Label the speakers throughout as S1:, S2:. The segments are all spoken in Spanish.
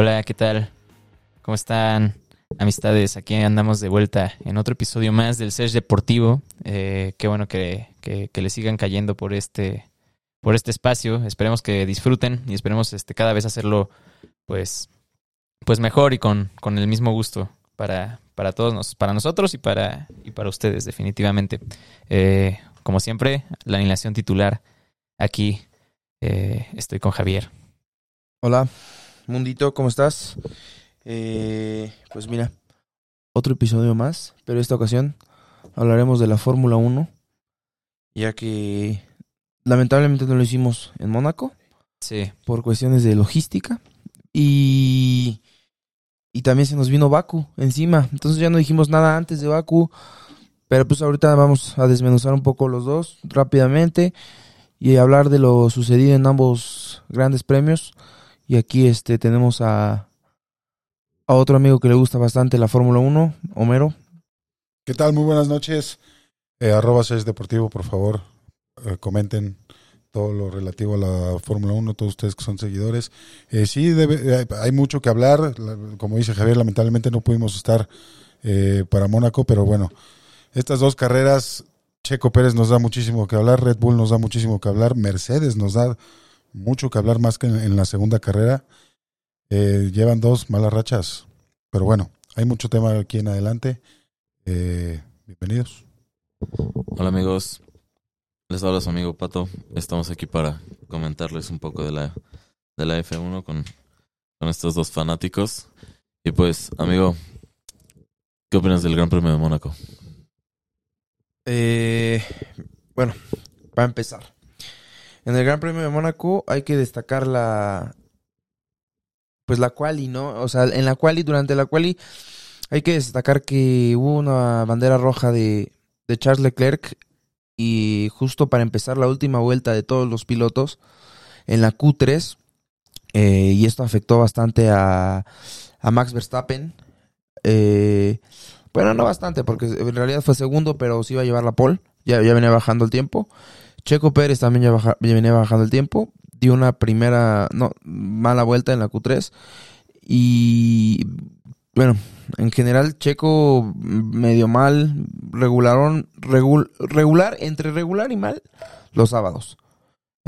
S1: Hola, ¿qué tal? ¿Cómo están, amistades? Aquí andamos de vuelta en otro episodio más del Search Deportivo. Eh, qué bueno que, que, le sigan cayendo por este, por este espacio. Esperemos que disfruten y esperemos este, cada vez hacerlo pues, pues mejor y con, con el mismo gusto para, para todos, nos, para nosotros y para, y para ustedes, definitivamente. Eh, como siempre, la alineación titular aquí. eh, estoy con Javier.
S2: Hola, Mundito, ¿cómo estás? Eh, pues mira, otro episodio más, pero esta ocasión hablaremos de la Fórmula 1, ya que lamentablemente no lo hicimos en Mónaco
S1: Sí,
S2: por cuestiones de logística y, y también se nos vino Baku encima, entonces ya no dijimos nada antes de Baku, pero pues ahorita vamos a desmenuzar un poco los dos rápidamente y hablar de lo sucedido en ambos grandes premios. Y aquí este tenemos a, a otro amigo que le gusta bastante la Fórmula 1, Homero.
S3: ¿Qué tal? Muy buenas noches. Eh, arroba Search Deportivo, por favor, eh, comenten todo lo relativo a la Fórmula 1, todos ustedes que son seguidores. Eh, sí, debe- hay mucho que hablar. La- Como dice Javier, lamentablemente no pudimos estar eh, para Mónaco, pero bueno, estas dos carreras, Checo Pérez nos da muchísimo que hablar, Red Bull nos da muchísimo que hablar, Mercedes nos da mucho que hablar más que en, en la segunda carrera. Eh, llevan dos malas rachas, pero bueno, hay mucho tema aquí en adelante. Eh, bienvenidos.
S4: Hola amigos, les habla su amigo Pato. Estamos aquí para comentarles un poco de la, de la F1 con, con estos dos fanáticos. Y pues, amigo, ¿qué opinas del Gran Premio de Mónaco?
S2: Eh, bueno, para empezar. En el Gran Premio de Mónaco hay que destacar la... Pues la quali, ¿no? O sea, en la quali, durante la quali, hay que destacar que hubo una bandera roja de, Charles Leclerc y justo para empezar la última vuelta de todos los pilotos en la Q3 eh, y esto afectó bastante a, a Max Verstappen. Eh, bueno, no bastante, porque en realidad fue segundo, pero sí iba a llevar la pole. Ya, ya venía bajando el tiempo. Checo Pérez también ya, venía bajando el tiempo. Dio una primera, no, mala vuelta en la Q3. Y bueno, en general Checo medio mal, regularon, regul- regular, entre regular y mal, los sábados.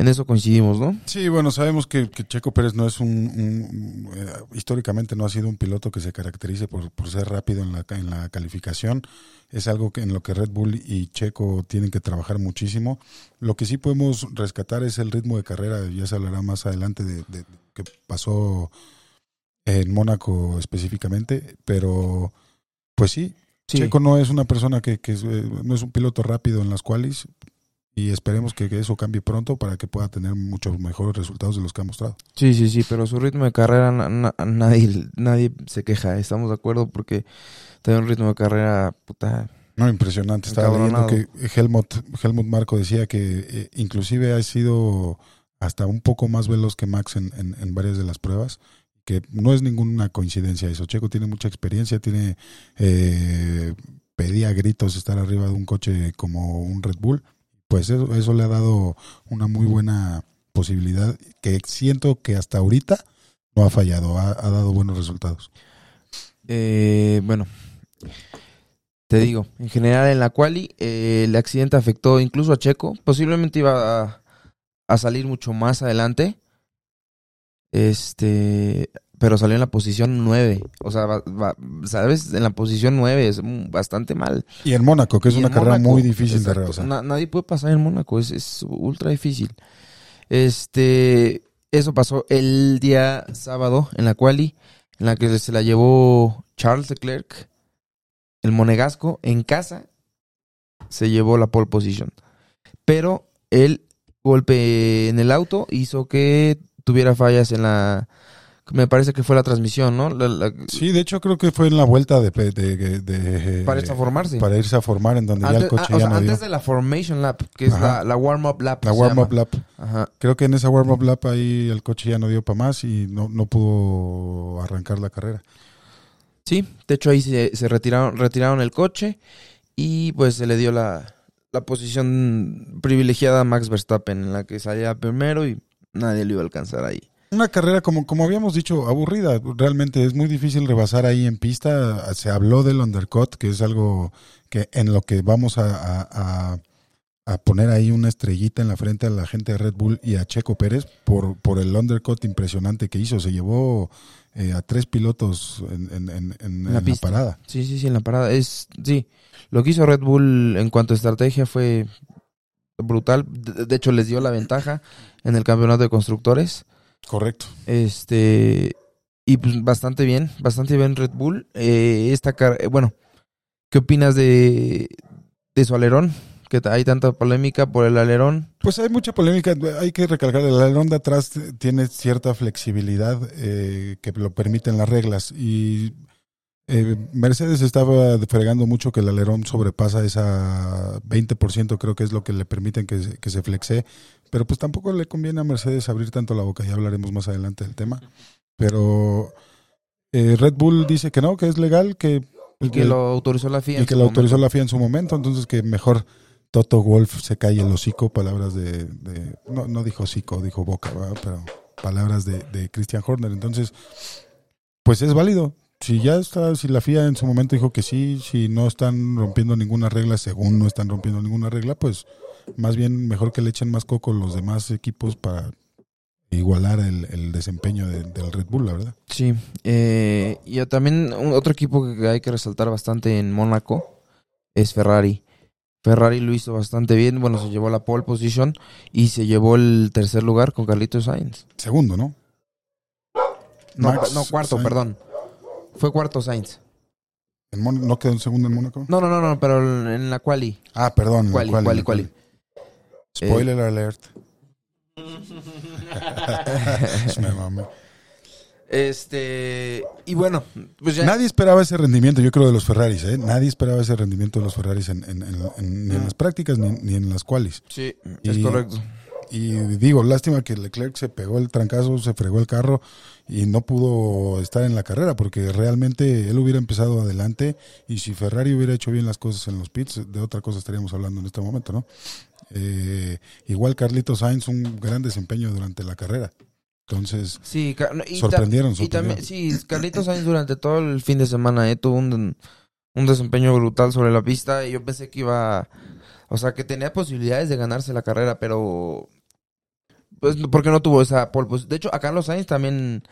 S2: En eso coincidimos, ¿no?
S3: Sí, bueno, sabemos que, que Checo Pérez no es un, eh, históricamente no ha sido un piloto que se caracterice por, por ser rápido en la, en la calificación. Es algo que en lo que Red Bull y Checo tienen que trabajar muchísimo. Lo que sí podemos rescatar es el ritmo de carrera. Ya se hablará más adelante de, de- de que pasó en Mónaco específicamente, pero pues sí,
S2: Sí.
S3: Checo no es una persona que, que es, eh, no es un piloto rápido en las cuales y esperemos que, que eso cambie pronto para que pueda tener muchos mejores resultados de los que ha mostrado.
S2: Sí, sí, sí, pero su ritmo de carrera na- na- nadie, nadie se queja, estamos de acuerdo porque tiene un ritmo de carrera puta.
S3: No, impresionante. Estaba leyendo que Helmut, Helmut Marco decía que eh, inclusive ha sido hasta un poco más veloz que Max en, en- en varias de las pruebas, que no es ninguna coincidencia eso. Checo tiene mucha experiencia, tiene eh, pedía gritos estar arriba de un coche como un Red Bull, pues eso, eso le ha dado una muy buena posibilidad que siento que hasta ahorita no ha fallado, ha, ha dado buenos resultados.
S2: Eh, bueno, te digo, en general en la quali eh, el accidente afectó incluso a Checo, posiblemente iba a, a salir mucho más adelante, este, pero salió en la posición 9, o sea, va- va- sabes, en la posición 9 es bastante mal.
S3: Y en Mónaco, que es
S2: Y
S3: una carrera
S2: Mónaco,
S3: muy difícil
S2: exacto,
S3: de rebasar.
S2: na- nadie puede pasar en Mónaco, es, es ultra difícil. Este, eso pasó el día sábado en la quali, en la que se la llevó Charles Leclerc, el monegasco, en casa, se llevó la pole position. Pero el golpe en el auto hizo que tuviera fallas en la... Me parece que fue la transmisión, ¿no? La- la-
S3: Sí, de hecho creo que fue en la vuelta de... de- de- de-
S2: para irse a formarse.
S3: para irse a formar en donde ya el coche
S2: ah, o
S3: ya
S2: sea,
S3: no dio.
S2: antes de la formation lap, que es
S3: Ajá.
S2: la, la warm-up lap.
S3: La warm-up lap.
S2: Ajá.
S3: Creo que en esa warm-up lap ahí el coche ya no dio para más y no, no pudo arrancar la carrera.
S2: Sí, de hecho ahí se, se retiraron, retiraron el coche y pues se le dio la, la posición privilegiada a Max Verstappen en la que salía primero y nadie lo iba a alcanzar ahí.
S3: Una carrera, como, como habíamos dicho, aburrida. Realmente es muy difícil rebasar ahí en pista. Se habló del undercut, que es algo que en lo que vamos a, a- a- a poner ahí una estrellita en la frente a la gente de Red Bull y a Checo Pérez por, por el undercut impresionante que hizo. Se llevó eh, a tres pilotos en, en- en- en-
S2: la
S3: la parada.
S2: Sí, sí, sí, en la parada. Es, sí, lo que hizo Red Bull en cuanto a estrategia fue brutal. De, de hecho, les dio la ventaja en el campeonato de constructores.
S3: Correcto.
S2: Este, y pues bastante bien, bastante bien Red Bull. Eh, esta car- eh, bueno, ¿qué opinas de, de su alerón? Que hay tanta polémica por el alerón.
S3: Pues hay mucha polémica. Hay que recalcar, el alerón de atrás tiene cierta flexibilidad eh, que lo permiten las reglas. Y eh, Mercedes estaba fregando mucho que el alerón sobrepasa esa 20%, creo que es lo que le permiten que, se- que se flexe. Pero pues tampoco le conviene a Mercedes abrir tanto la boca. Ya hablaremos más adelante del tema. Pero eh, Red Bull dice que no, que es legal, que,
S2: Y que lo autorizó la FIA.
S3: y
S2: en
S3: que
S2: su
S3: lo autorizó
S2: momento.
S3: la FIA en su momento, entonces que mejor Toto Wolf se calle el hocico, palabras de, de- no, no dijo hocico, dijo boca, ¿verdad? pero palabras de, de Christian Horner, entonces pues es válido. Si ya está, si la FIA en su momento dijo que sí, si no están rompiendo ninguna regla, según no están rompiendo ninguna regla, pues más bien mejor que le echen más coco los demás equipos para igualar el, el desempeño de- del Red Bull, la verdad.
S2: Sí. eh, y también un- otro equipo que hay que resaltar bastante en Mónaco es Ferrari. Ferrari lo hizo bastante bien. Bueno, se llevó la pole position y se llevó el tercer lugar con Carlitos Sainz.
S3: Segundo, ¿no?
S2: No,
S3: Max
S2: no cuarto,
S3: Sainz.
S2: perdón. Fue cuarto Sainz.
S3: ¿En Mon- ¿No quedó en segundo en Mónaco?
S2: No, no, no, no, pero en la quali.
S3: Ah, perdón. en la
S2: Quali,
S3: quali,
S2: quali,
S3: en la
S2: quali.
S3: Spoiler alert. Me mamé.
S2: Este. Y bueno, pues ya.
S3: Nadie esperaba ese rendimiento, yo creo, de los Ferraris. ¿eh? Nadie esperaba ese rendimiento de los Ferraris en, en- en- en- ni en las prácticas ni, ni en las cuales.
S2: Sí, es correcto.
S3: Y digo, lástima que Leclerc se pegó el trancazo, se fregó el carro y no pudo estar en la carrera porque realmente él hubiera empezado adelante y si Ferrari hubiera hecho bien las cosas en los pits, de otra cosa estaríamos hablando en este momento, ¿no? Eh, igual Carlito Sainz, un gran desempeño durante la carrera. Entonces,
S2: Sí, y
S3: sorprendieron,
S2: Y también, sí, Carlitos Sainz durante todo el fin de semana eh, tuvo un, un desempeño brutal sobre la pista y yo pensé que iba, o sea, que tenía posibilidades de ganarse la carrera, pero pues porque no tuvo esa pole position. De hecho, a Carlos Sainz también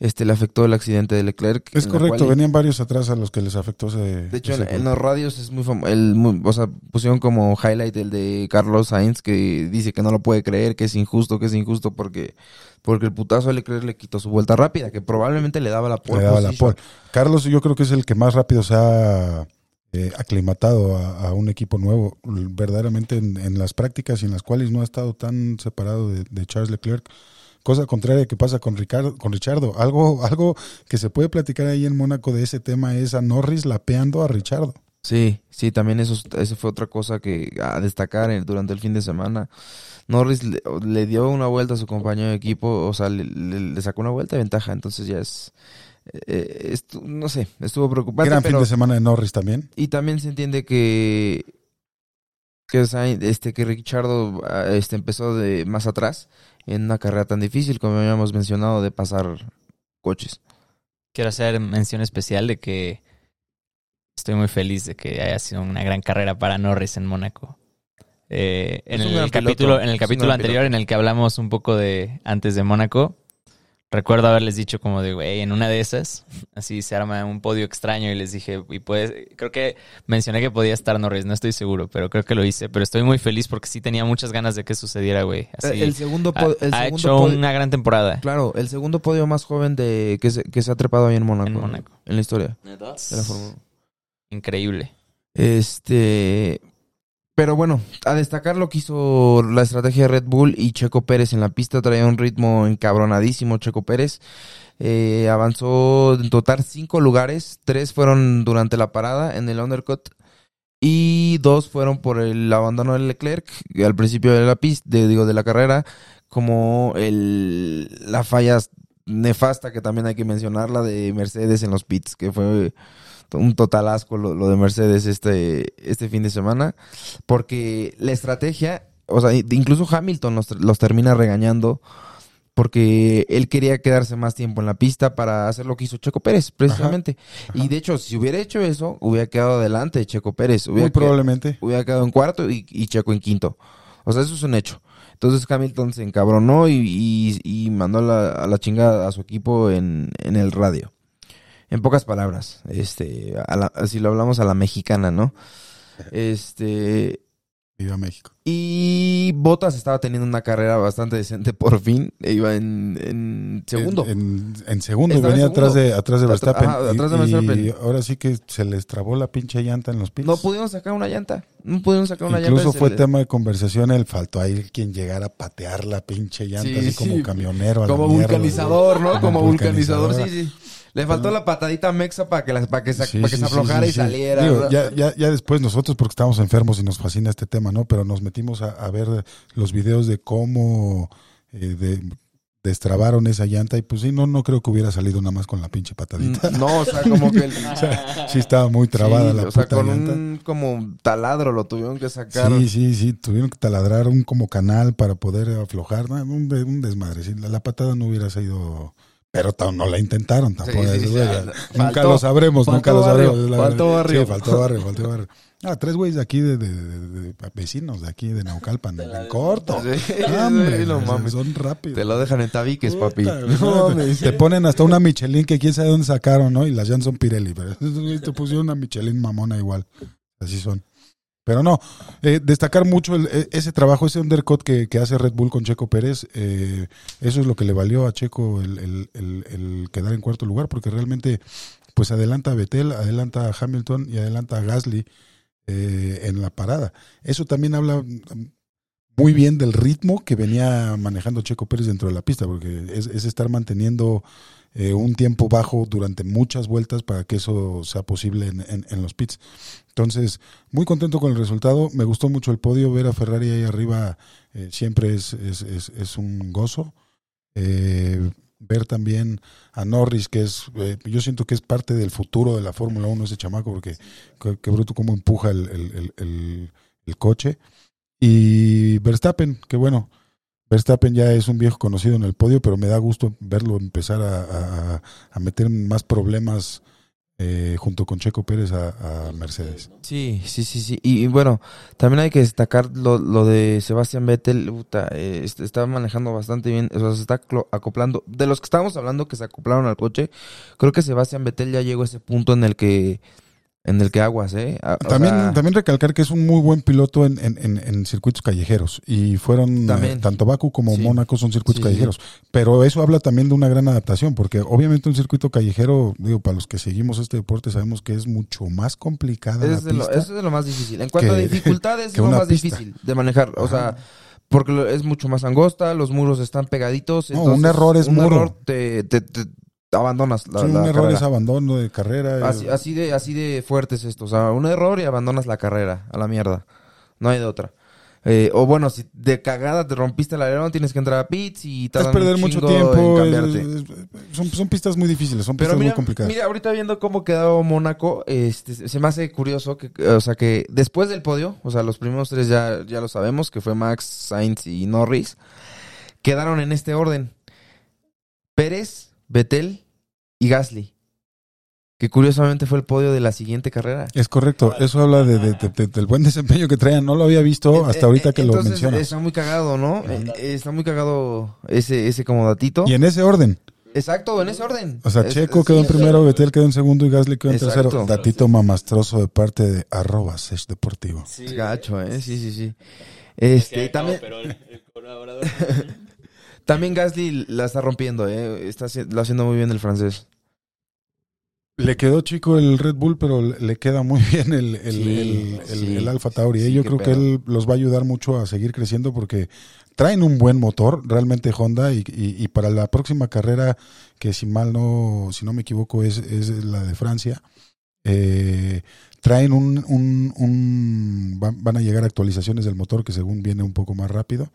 S2: este le afectó el accidente de Leclerc.
S3: Es correcto, venían varios atrás a los que les afectó ese.
S2: De hecho,
S3: ese
S2: en, los radios es muy famoso. O sea, pusieron como highlight el de Carlos Sainz que dice que no lo puede creer, que es injusto, que es injusto porque, porque el putazo de Leclerc le quitó su vuelta rápida, que probablemente le daba la pole
S3: Le daba la pole. Carlos, yo creo que es el que más rápido se ha eh, aclimatado a, un equipo nuevo. Verdaderamente en, en las prácticas y en las cuales no ha estado tan separado de, Charles Leclerc. Cosa contraria que pasa con Ricardo, con Richardo. Algo, algo que se puede platicar ahí en Mónaco de ese tema es a Norris lapeando a Richardo.
S2: Sí, sí, también eso, eso fue otra cosa que a destacar durante el fin de semana. Norris le, le dio una vuelta a su compañero de equipo, o sea, le, le- le sacó una vuelta de ventaja, entonces ya es, eh, estu- no sé, estuvo preocupante,
S3: Gran
S2: pero
S3: fin de semana de Norris también.
S2: y también se entiende que que Sainz- este que Richardo ah, este empezó de más atrás en una carrera tan difícil como habíamos mencionado de pasar coches.
S1: Quiero hacer mención especial de que estoy muy feliz de que haya sido una gran carrera para Norris en Mónaco. Eh, en, el capítulo, en el capítulo anterior
S2: piloto.
S1: en el que hablamos un poco de antes de Mónaco, recuerdo haberles dicho como de, güey, en una de esas, así se arma un podio extraño y les dije, y pues, creo que mencioné que podía estar Norris, no estoy seguro, pero creo que lo hice. Pero estoy muy feliz porque sí tenía muchas ganas de que sucediera, güey. Así,
S2: el segundo
S1: ha,
S2: el
S1: ha
S2: segundo
S1: hecho
S2: podio-
S1: una gran temporada
S2: claro, el segundo podio más joven de que se, que se ha trepado ahí en Mónaco.
S1: en Mónaco.
S2: En la historia de la Fórmula 1.
S1: Increíble.
S2: Este. Pero bueno, a destacar lo que hizo la estrategia de Red Bull y Checo Pérez en la pista. Traía un ritmo encabronadísimo Checo Pérez. Eh, avanzó en total cinco lugares. Tres fueron durante la parada en el undercut. Y dos fueron por el abandono de Leclerc al principio de la pista, de, digo, de la carrera. Como el, la falla nefasta que también hay que mencionar, la de Mercedes en los pits, que fue un total asco lo, lo de Mercedes este, este fin de semana, porque la estrategia, o sea, incluso Hamilton los, los termina regañando porque él quería quedarse más tiempo en la pista para hacer lo que hizo Checo Pérez, precisamente.
S3: ajá.
S2: Y de hecho, si hubiera hecho eso, hubiera quedado adelante de Checo Pérez. Hubiera
S3: Muy
S2: quedado-
S3: probablemente.
S2: hubiera quedado en cuarto y, y Checo en quinto. O sea, eso es un hecho. Entonces Hamilton se encabronó y, y- y mandó a la, a la chingada a su equipo en, en el radio. En pocas palabras, este, a la- si lo hablamos a la mexicana, ¿no? Este,
S3: Viva México.
S2: y Bottas estaba teniendo una carrera bastante decente por fin. e Iba en, en segundo.
S3: En, en- en segundo,
S2: Estaba en
S3: venía
S2: segundo.
S3: atrás de, atrás de Verstappen.
S2: ajá,
S3: y-
S2: atrás de
S3: y,
S2: Verstappen.
S3: ahora sí que se les trabó la pinche llanta en los pits.
S2: no pudieron sacar una llanta. No pudieron sacar una
S3: Incluso
S2: llanta.
S3: fue
S2: Se le-
S3: tema de conversación, el faltó ahí quien llegara a patear la pinche llanta,
S2: Sí,
S3: así
S2: sí.
S3: como camionero. a la
S2: Como
S3: mierda,
S2: vulcanizador, ¿no?
S3: güey.
S2: Como vulcanizador, sí, sí. Le faltó la patadita mexa para que, la- para que,
S3: Sí,
S2: para que
S3: sí,
S2: se aflojara
S3: sí,
S2: y saliera.
S3: Digo, ya, ya, ya después nosotros, porque estábamos enfermos y nos fascina este tema, ¿no? Pero nos metimos a, a ver los videos de cómo eh, de- destrabaron esa llanta y pues sí, no, no creo que hubiera salido nada más con la pinche patadita.
S2: No, o sea, como que... el-
S3: Sí estaba muy trabada
S2: sí,
S3: la
S2: o sea, con
S3: llanta.
S2: un como taladro lo tuvieron que sacar.
S3: Sí, sí, sí, tuvieron que taladrar un como canal para poder aflojar, ¿no? un, de- un desmadre. sí, la, la patada no hubiera sido, pero no la intentaron tampoco.
S2: Sí, sí, ya,
S3: nunca
S2: faltó-
S3: lo sabremos, nunca lo
S2: barrio,
S3: sabremos. la
S2: faltó barrio.
S3: Sí, faltó barrio, faltó barrio. Ah, tres güeyes de aquí, de, de- de- de- de vecinos de aquí, de Naucalpan, en corto.
S2: Sí,
S3: Hombre,
S2: sí, no
S3: son-
S2: mames.
S3: son rápidos.
S2: Te lo dejan en tabiques, papi.
S3: Puta,
S2: No,
S3: te ponen hasta una Michelin que quién sabe dónde sacaron, ¿no? Y las llantas son Pirelli, pero te pusieron una Michelin mamona igual. Así son. Pero no, eh, destacar mucho el- e- ese trabajo, ese undercut que, que hace Red Bull con Checo Pérez, eh, eso es lo que le valió a Checo el, el- el- quedar en cuarto lugar, porque realmente pues adelanta a Vettel, adelanta a Hamilton y adelanta a Gasly eh, en la parada. Eso también habla mm, muy bien del ritmo que venía manejando Checo Pérez dentro de la pista, porque es estar manteniendo eh, un tiempo bajo durante muchas vueltas para que eso sea posible en, en- en los pits. Entonces, muy contento con el resultado. Me gustó mucho el podio. Ver a Ferrari ahí arriba eh, siempre es, es, es- es un gozo. Eh, ver también a Norris, que es, eh, yo siento que es parte del futuro de la Fórmula 1 ese chamaco, porque qué, bruto cómo empuja el- el- el coche. Y Verstappen, que bueno, Verstappen ya es un viejo conocido en el podio, pero me da gusto verlo empezar a, a- a meter más problemas eh, junto con Checo Pérez a, Mercedes.
S2: Sí, sí, sí, sí. Y, bueno, también hay que destacar lo, lo de Sebastián Vettel. puta, eh, est- está manejando bastante bien. O sea, se está acoplando. De los que estábamos hablando que se acoplaron al coche, creo que Sebastián Vettel ya llegó a ese punto en el que, en el que aguas, ¿eh? A- o
S3: También,
S2: sea,
S3: también recalcar que es un muy buen piloto en, en- en- en circuitos callejeros. Y fueron, eh, tanto Baku como
S2: Sí.
S3: Mónaco son circuitos
S2: Sí,
S3: callejeros. Pero eso habla también de una gran adaptación, porque obviamente un circuito callejero, digo, para los que seguimos este deporte, sabemos que es mucho más complicada la
S2: es de
S3: pista.
S2: es de lo más difícil. En cuanto
S3: que-
S2: a dificultades, es lo más
S3: pista.
S2: difícil de manejar. O
S3: Ajá.
S2: sea, porque es mucho más angosta, los muros están pegaditos.
S3: No,
S2: entonces,
S3: un error es
S2: un
S3: muro.
S2: error te, te- te abandonas la,
S3: Sí,
S2: la
S3: un error
S2: carrera.
S3: es abandono de carrera.
S2: Así, así de así de fuerte es esto. O sea, un error y abandonas la carrera a la mierda. No hay de otra. Eh, o bueno, si de cagada te rompiste el alerón, tienes que entrar a pits y
S3: es
S2: tardan
S3: perder mucho tiempo.
S2: en
S3: es- es- son, son pistas muy difíciles, son
S2: Pero
S3: pistas
S2: mira,
S3: muy complicadas.
S2: mira, ahorita viendo cómo quedó Mónaco, este, se me hace curioso que, o sea, que después del podio, o sea, los primeros tres ya, ya lo sabemos, que fue Max, Sainz y Norris, quedaron en este orden. Pérez, Vettel y Gasly. Que curiosamente fue el podio de la siguiente carrera.
S3: Es correcto, eso habla de, de- de- de- del buen desempeño que traían. No lo había visto
S2: Eh,
S3: hasta
S2: eh,
S3: ahorita
S2: eh,
S3: que lo
S2: entonces,
S3: mencionas.
S2: Está muy cagado, ¿no? Está muy cagado ese, ese como datito.
S3: Y en ese orden.
S2: Exacto, en ese orden.
S3: O sea, Checo quedó en
S2: sí,
S3: primero, Betel quedó en segundo y Gasly quedó en
S2: Exacto.
S3: tercero. Datito mamastroso de parte de arroba Sesh Deportivo.
S1: Sí,
S2: Gacho, ¿eh? Sí, sí, sí. Este, también,
S1: pero el, el colaborador.
S2: también Gasly la está rompiendo, ¿eh? Está lo haciendo muy bien el francés.
S3: Le quedó chico el Red Bull, pero le queda muy bien el, el,
S2: Sí,
S3: el, el-
S2: sí.
S3: el Alfa Tauri. ¿eh?
S2: Sí,
S3: Yo creo que él los va a ayudar mucho a seguir creciendo porque traen un buen motor, realmente Honda, y, y- y para la próxima carrera, que si mal no, si no me equivoco, es, es la de Francia, eh, traen un, un, un- van, van a llegar actualizaciones del motor que según viene un poco más rápido.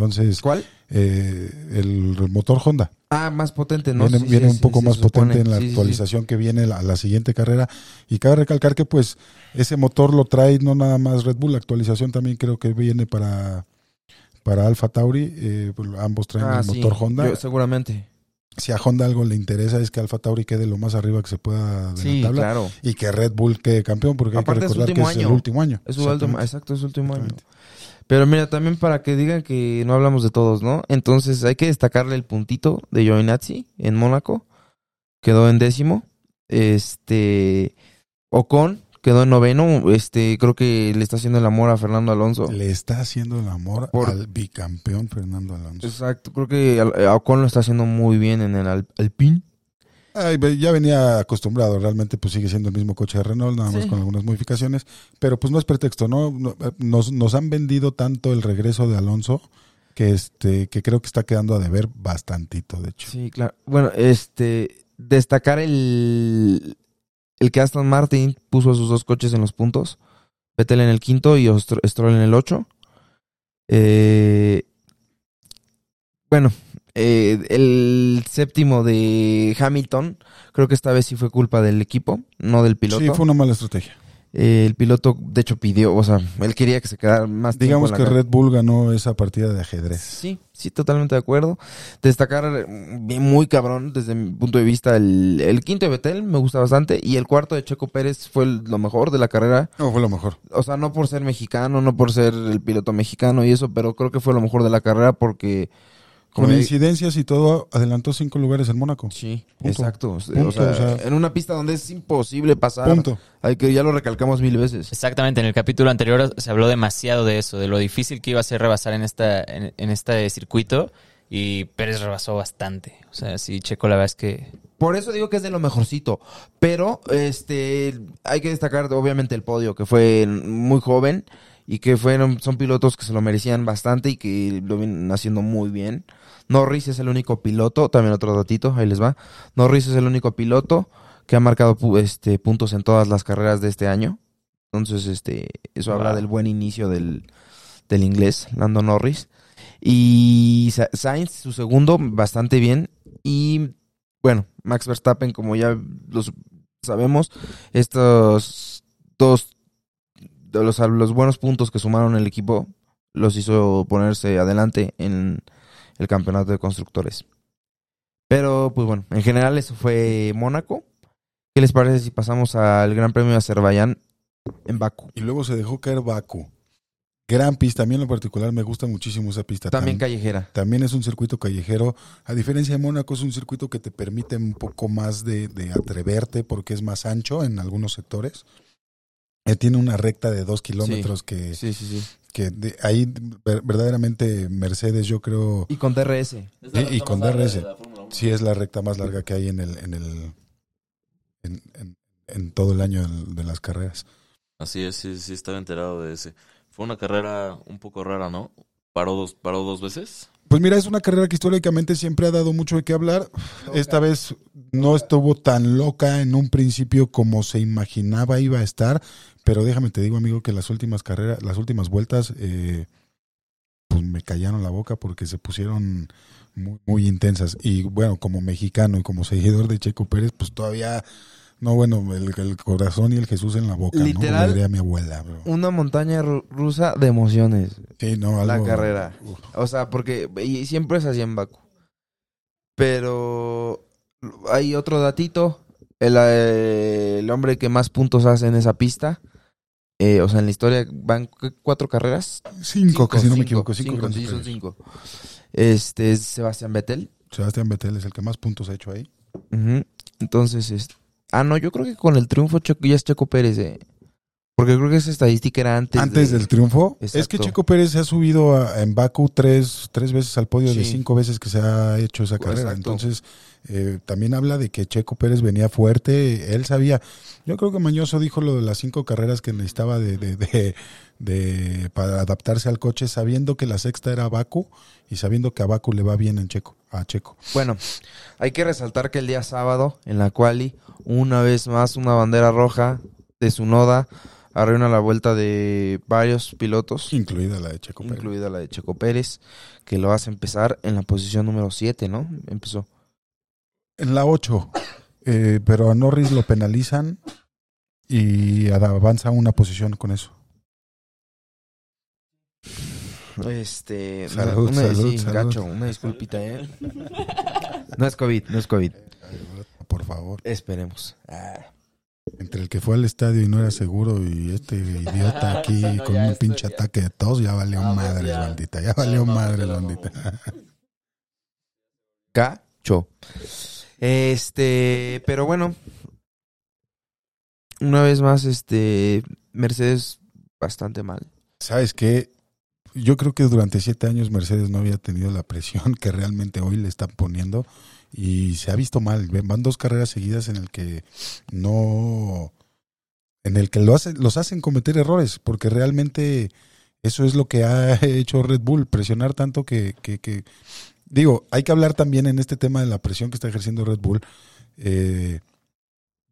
S3: Entonces,
S2: ¿Cuál?
S3: eh, el, motor Honda
S2: Ah, más potente, ¿no?
S3: viene,
S2: Sí,
S3: viene
S2: sí,
S3: un poco
S2: sí,
S3: más potente en la actualización que viene a la siguiente carrera. Y cabe recalcar que pues ese motor lo trae no nada más Red Bull, la actualización también creo que viene para para Alfa Tauri. eh, pues, ambos traen
S2: Ah,
S3: el motor Honda.
S2: yo- seguramente.
S3: Si a Honda algo le interesa es que Alfa Tauri quede lo más arriba que se pueda de
S2: Sí,
S3: la tabla
S2: claro.
S3: y que Red Bull quede campeón, porque
S2: Aparte
S3: hay
S2: es
S3: que recordar que
S2: último
S3: es el último año.
S2: Es su último, exacto, es su último año. Pero mira, también para que digan que no hablamos de todos, ¿no? Entonces hay que destacarle el puntito de Giovinazzi en Mónaco. Quedó en décimo. Este. Ocon quedó en noveno. Este, creo que le está haciendo el amor a Fernando Alonso.
S3: Le está haciendo el amor
S2: Por-
S3: al bicampeón Fernando Alonso.
S2: Exacto, creo que Ocon lo está haciendo muy bien en el Al- Alpine.
S3: Ay, ya venía acostumbrado, realmente pues sigue siendo el mismo coche de Renault, nada más
S2: Sí.
S3: con algunas modificaciones, pero pues no es pretexto, ¿no? Eh, Nos, nos han vendido tanto el regreso de Alonso que este que creo que está quedando a deber bastantito, de hecho.
S2: Sí, claro. Bueno, este. Destacar el. El que Aston Martin puso a sus dos coches en los puntos. Vettel en el quinto y Stroll en el ocho. Eh, bueno, eh, el séptimo de Hamilton. Creo que esta vez sí fue culpa del equipo, no del piloto.
S3: Sí, fue una mala estrategia.
S2: Eh, el piloto, de hecho, pidió, o sea, él quería que se quedara más tiempo
S3: Digamos
S2: en la
S3: que. Red Bull ganó esa partida de ajedrez.
S2: Sí, sí, totalmente de acuerdo. Destacar eh, muy cabrón desde mi punto de vista el, el quinto de Betel me gusta bastante y el cuarto de Checo Pérez fue el- lo mejor de la carrera.
S3: No, fue lo mejor.
S2: O sea, no por ser mexicano, no por ser el piloto mexicano y eso, pero creo que fue lo mejor de la carrera porque...
S3: Con incidencias y todo, adelantó cinco lugares en Mónaco.
S2: Sí,
S3: Punto.
S2: exacto. O
S3: Punto,
S2: sea,
S3: o sea-
S2: en una pista donde es imposible pasar.
S3: Punto.
S2: Hay que, ya lo recalcamos mil veces.
S1: Exactamente, en el capítulo anterior se habló demasiado de eso, de lo difícil que iba a ser rebasar en esta en, en este circuito y Pérez rebasó bastante. O sea, sí, Checo la verdad es que
S2: Por eso digo que es de lo mejorcito. Pero, este, hay que destacar obviamente el podio, que fue muy joven y que fueron, son pilotos que se lo merecían bastante y que lo vienen haciendo muy bien. Norris es el único piloto, también otro datito, ahí les va. Norris es el único piloto que ha marcado este, puntos en todas las carreras de este año. Entonces, este, eso habla del buen inicio del, del inglés, Lando Norris. Y Sa- Sainz, su segundo, bastante bien. Y bueno, Max Verstappen, como ya los sabemos, estos dos los buenos puntos que sumaron el equipo los hizo ponerse adelante en el campeonato de constructores. Pero, pues bueno, en general eso fue Mónaco. ¿Qué les parece si pasamos al Gran Premio de Azerbaiyán en Bakú?
S3: Y luego se dejó caer Baku. Gran pista. A mí en lo particular me gusta muchísimo esa pista.
S2: También
S3: Tam-
S2: callejera.
S3: También es un circuito callejero. A diferencia de Mónaco, es un circuito que te permite un poco más de, de atreverte porque es más ancho en algunos sectores. Eh, tiene una recta de dos kilómetros que,
S2: Sí, sí, sí.
S3: Que de- ahí ver- verdaderamente Mercedes yo creo
S2: Y con DRS.
S3: Y- y con DRS. sí es la recta más larga que hay en el en el en, en- en todo el año de, de las carreras.
S4: Así es, sí, sí estaba enterado de ese. Fue una carrera un poco rara, ¿no? Paró dos, paró dos veces.
S3: Pues mira, es una carrera que históricamente siempre ha dado mucho de qué hablar. Esta vez no estuvo tan loca en un principio como se imaginaba iba a estar, pero déjame te digo, amigo, que las últimas carreras, las últimas vueltas, eh, pues me callaron la boca porque se pusieron muy, muy intensas. Y bueno, como mexicano y como seguidor de Checo Pérez, pues todavía, no, bueno, el, el corazón y el Jesús en la boca.
S2: Literal.
S3: Diría mi abuela. bro.
S2: Una montaña ru- rusa de emociones.
S3: Sí, no,
S2: la
S3: algo-
S2: carrera.
S3: Uf.
S2: O sea, porque y siempre es así en Baku. Pero hay otro datito. El, eh, el hombre que más puntos hace en esa pista. eh, o sea, en la historia van cuatro carreras.
S3: Cinco, que si no me
S2: cinco,
S3: equivoco, cinco,
S2: cinco, sí, son cinco. Este es Sebastián Vettel.
S3: Sebastián Vettel es el que más puntos ha hecho ahí.
S2: Entonces, es... ah, no, yo creo que con el triunfo Checo- ya es Checo Pérez. eh. Porque creo que esa estadística era antes.
S3: Antes
S2: de-
S3: del triunfo. Es que Checo Pérez se ha subido a- en Baku tres, tres veces al podio de cinco veces que se ha hecho esa carrera.
S2: Exacto.
S3: Entonces, eh, también habla de que Checo Pérez venía fuerte. Él sabía. Yo creo que Mañoso dijo lo de las cinco carreras que necesitaba de, de, de- de- para adaptarse al coche, sabiendo que la sexta era Baku y sabiendo que a Baku le va bien en Checo, a Checo.
S2: Bueno, hay que resaltar que el día sábado, en la quali, una vez más una bandera roja de su noda arruina la vuelta de varios pilotos,
S3: Incluida la de Checo Pérez.
S2: incluida la de Checo Pérez, que lo hace empezar en la posición número 7, ¿no? Empezó.
S3: En la 8. eh, pero a Norris lo penalizan y avanza una posición con eso.
S2: Este,
S3: Salud,
S2: una,
S3: salud,
S2: sí,
S3: salud.
S2: gacho, una disculpita, ¿eh? No es COVID, no es COVID.
S3: Por favor.
S2: Esperemos. Ah.
S3: Entre el que fue al estadio y no era seguro y este idiota aquí
S1: No,
S3: con un pinche ataque de tos, ya valió
S1: No,
S3: madres,
S1: ya.
S3: bandita. Ya valió
S1: no,
S3: madres, bandita.
S2: Gacho. Este, pero bueno. Una vez más, este, Mercedes bastante mal.
S3: ¿Sabes qué? Yo creo que durante siete años Mercedes no había tenido la presión que realmente hoy le están poniendo y se ha visto mal. Van dos carreras seguidas en el que no, en el que lo hacen, los hacen cometer errores, porque realmente eso es lo que ha hecho Red Bull, presionar tanto que, que, que- digo, hay que hablar también en este tema de la presión que está ejerciendo Red Bull. Eh,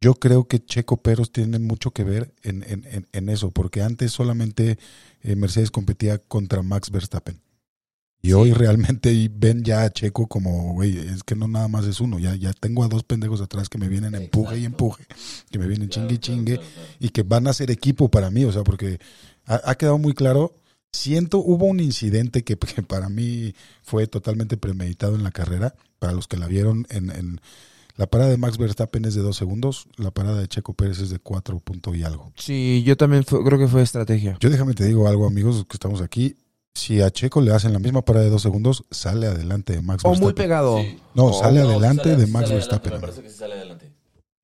S3: yo creo que Checo Pérez tiene mucho que ver en, en eso, porque antes solamente eh, Mercedes competía contra Max Verstappen. Y hoy realmente ven ya a Checo como, güey, es que no nada más es uno, ya, ya tengo a dos pendejos atrás que me vienen empuje y empuje, que me vienen chingue y chingue, y que van a ser equipo para mí, o sea, porque ha, ha quedado muy claro, siento, hubo un incidente que, que para mí fue totalmente premeditado en la carrera, para los que la vieron en, en la parada de Max Verstappen es de dos segundos, la parada de Checo Pérez es de cuatro punto y algo.
S2: Sí, yo también fue- creo que fue estrategia.
S3: Yo déjame te digo algo, amigos, que estamos aquí. Si a Checo le hacen la misma parada de dos segundos, sale adelante de Max
S2: O muy
S3: Verstappen.
S2: pegado.
S3: No,
S2: Oh,
S3: sale
S4: No,
S3: adelante
S4: sale-
S3: de Max
S4: sale
S3: Verstappen.
S4: adelante, Me parece que sí sale adelante.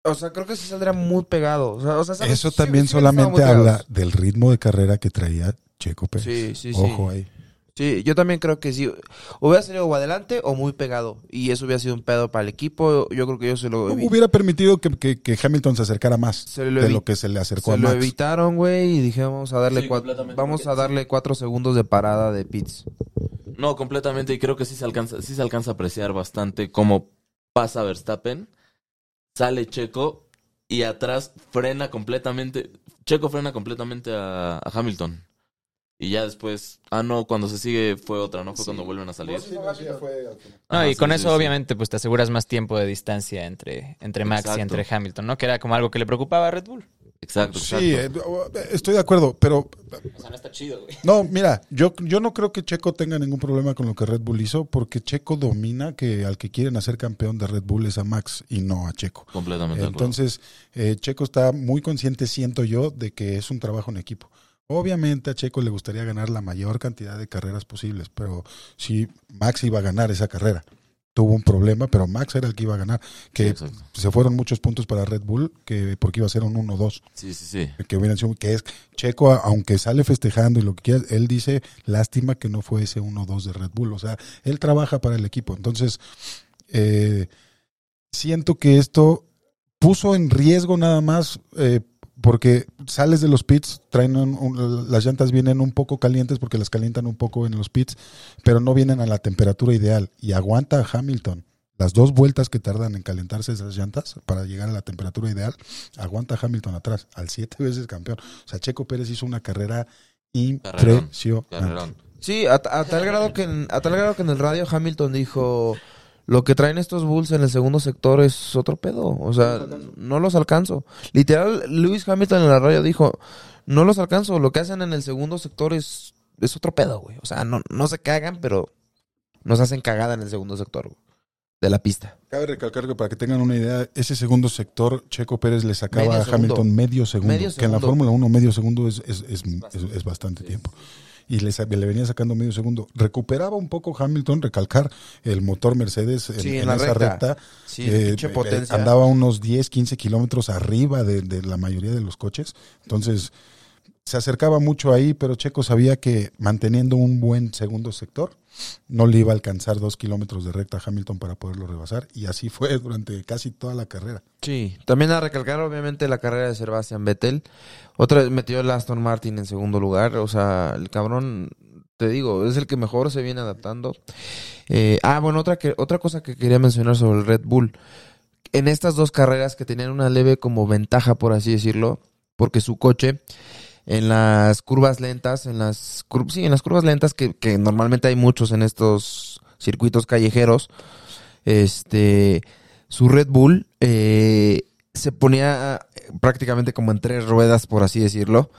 S2: O sea, creo que sí saldría muy pegado. O sea, o.
S3: Eso también
S2: sí
S3: solamente
S2: muy
S3: habla
S2: pegados.
S3: del ritmo de carrera que traía Checo Pérez.
S2: Sí, sí, sí.
S3: Ojo ahí.
S2: Sí, yo también creo que sí. Hubiera salido o adelante o muy pegado. Y eso hubiera sido un pedo para el equipo. Yo creo que yo se lo
S3: Hubiera permitido que, que- que Hamilton se acercara más
S2: Se lo
S3: de lo que se le acercó
S2: Se
S3: a
S2: lo
S3: Max.
S2: evitaron, güey, y dije, vamos a darle
S4: Sí,
S2: cuatro, vamos a darle cuatro segundos de parada de pits.
S4: No, completamente. Y creo que sí se alcanza, sí se alcanza a apreciar bastante cómo pasa Verstappen, sale Checo y atrás frena completamente. Checo frena completamente a, a Hamilton. Y ya después, ah no, cuando se sigue fue otra, ¿no? Fue cuando vuelven a salir.
S1: No,
S4: Ajá,
S1: y con
S4: sí,
S1: eso,
S4: sí, sí.
S1: obviamente, pues te aseguras más tiempo de distancia entre, entre Max y entre Hamilton, ¿no? Que era como algo que le preocupaba a Red Bull.
S4: Exacto, exacto.
S3: Sí, eh, estoy de acuerdo, pero
S1: O sea, no está chido, güey.
S3: no, mira, yo, yo no creo que Checo tenga ningún problema con lo que Red Bull hizo, porque Checo domina que al que quieren hacer campeón de Red Bull es a Max y no a Checo.
S4: Completamente. de acuerdo.
S3: Entonces, eh, Checo está muy consciente, siento yo, de que es un trabajo en equipo. Obviamente a Checo le gustaría ganar la mayor cantidad de carreras posibles, pero si Max iba a ganar esa carrera, tuvo un problema, pero Max era el que iba a ganar, que se fueron muchos puntos para Red Bull, que porque iba a ser un 1-2,
S4: Sí, sí, sí.
S3: que hubieran sido, que es Checo, aunque sale festejando y lo que quiera, él dice, lástima que no fue ese 1-2 de Red Bull, o sea, él trabaja para el equipo, entonces eh, siento que esto puso en riesgo nada más eh, porque sales de los pits, traen un- un- las llantas vienen un poco calientes porque las calientan un poco en los pits, pero no vienen a la temperatura ideal y aguanta a Hamilton. Las dos vueltas que tardan en calentarse esas llantas para llegar a la temperatura ideal, aguanta a Hamilton atrás, al siete veces campeón. O sea, Checo Pérez hizo una carrera
S4: Carrerón.
S3: impresionante.
S4: Carrerón.
S2: Sí, a, a tal grado que en, a tal grado que en el radio Hamilton dijo lo que traen estos Bulls en el segundo sector es otro pedo, o sea, no los alcanzo. Literal, Lewis Hamilton en la radio dijo, no los alcanzo, lo que hacen en el segundo sector es, es otro pedo, güey. O sea, no, no se cagan, pero nos hacen cagada en el segundo sector güey, de la pista.
S3: Cabe recalcar que para que tengan una idea, ese segundo sector, Checo Pérez le sacaba
S2: Medio
S3: a
S2: segundo.
S3: Hamilton medio segundo,
S2: Medio
S3: que en la
S2: segundo.
S3: Fórmula 1 medio segundo es, es, es, es- es bastante tiempo. Y le, le venía sacando medio segundo. Recuperaba un poco Hamilton, recalcar el motor Mercedes en,
S2: Sí, en
S3: en
S2: la
S3: esa
S2: recta.
S3: recta.
S2: Sí,
S3: eh, eh, andaba unos 10, 15 kilómetros arriba de, de la mayoría de los coches. Entonces, se acercaba mucho ahí, pero Checo sabía que manteniendo un buen segundo sector, no le iba a alcanzar dos kilómetros de recta a Hamilton para poderlo rebasar. Y así fue durante casi toda la carrera.
S2: Sí, también a recalcar obviamente la carrera de Sebastian Vettel. Otra vez metió el Aston Martin en segundo lugar. O sea, el cabrón, te digo, es el que mejor se viene adaptando. Eh, ah, bueno, otra, que, otra cosa que quería mencionar sobre el Red Bull. En estas dos carreras que tenían una leve como ventaja, por así decirlo, porque su coche en las curvas lentas, en las cur- sí, en las curvas lentas que, que normalmente hay muchos en estos circuitos callejeros, este su Red Bull eh, se ponía eh, prácticamente como en tres ruedas, por así decirlo.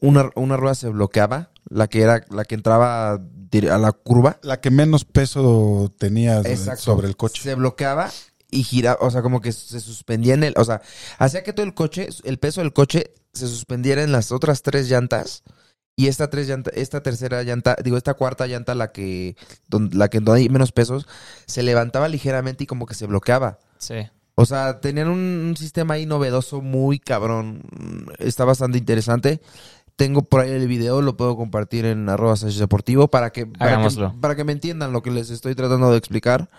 S2: Una, una rueda se bloqueaba, la que era la que entraba a la curva.
S3: La que menos peso tenía
S2: Exacto.
S3: sobre el coche.
S2: Se bloqueaba y giraba, o sea, como que se suspendía en el, o sea, hacía que todo el coche, el peso del coche se suspendiera en las otras tres llantas y esta tres llanta, esta tercera llanta, digo, esta cuarta llanta, la que, donde, la que donde hay menos pesos, se levantaba ligeramente y como que se bloqueaba.
S1: Sí.
S2: O sea, tenían un, un sistema ahí novedoso muy cabrón. Está bastante interesante. Tengo por ahí el video, lo puedo compartir en arroba deportivo para que, para que, para que me entiendan lo que les estoy tratando de explicar.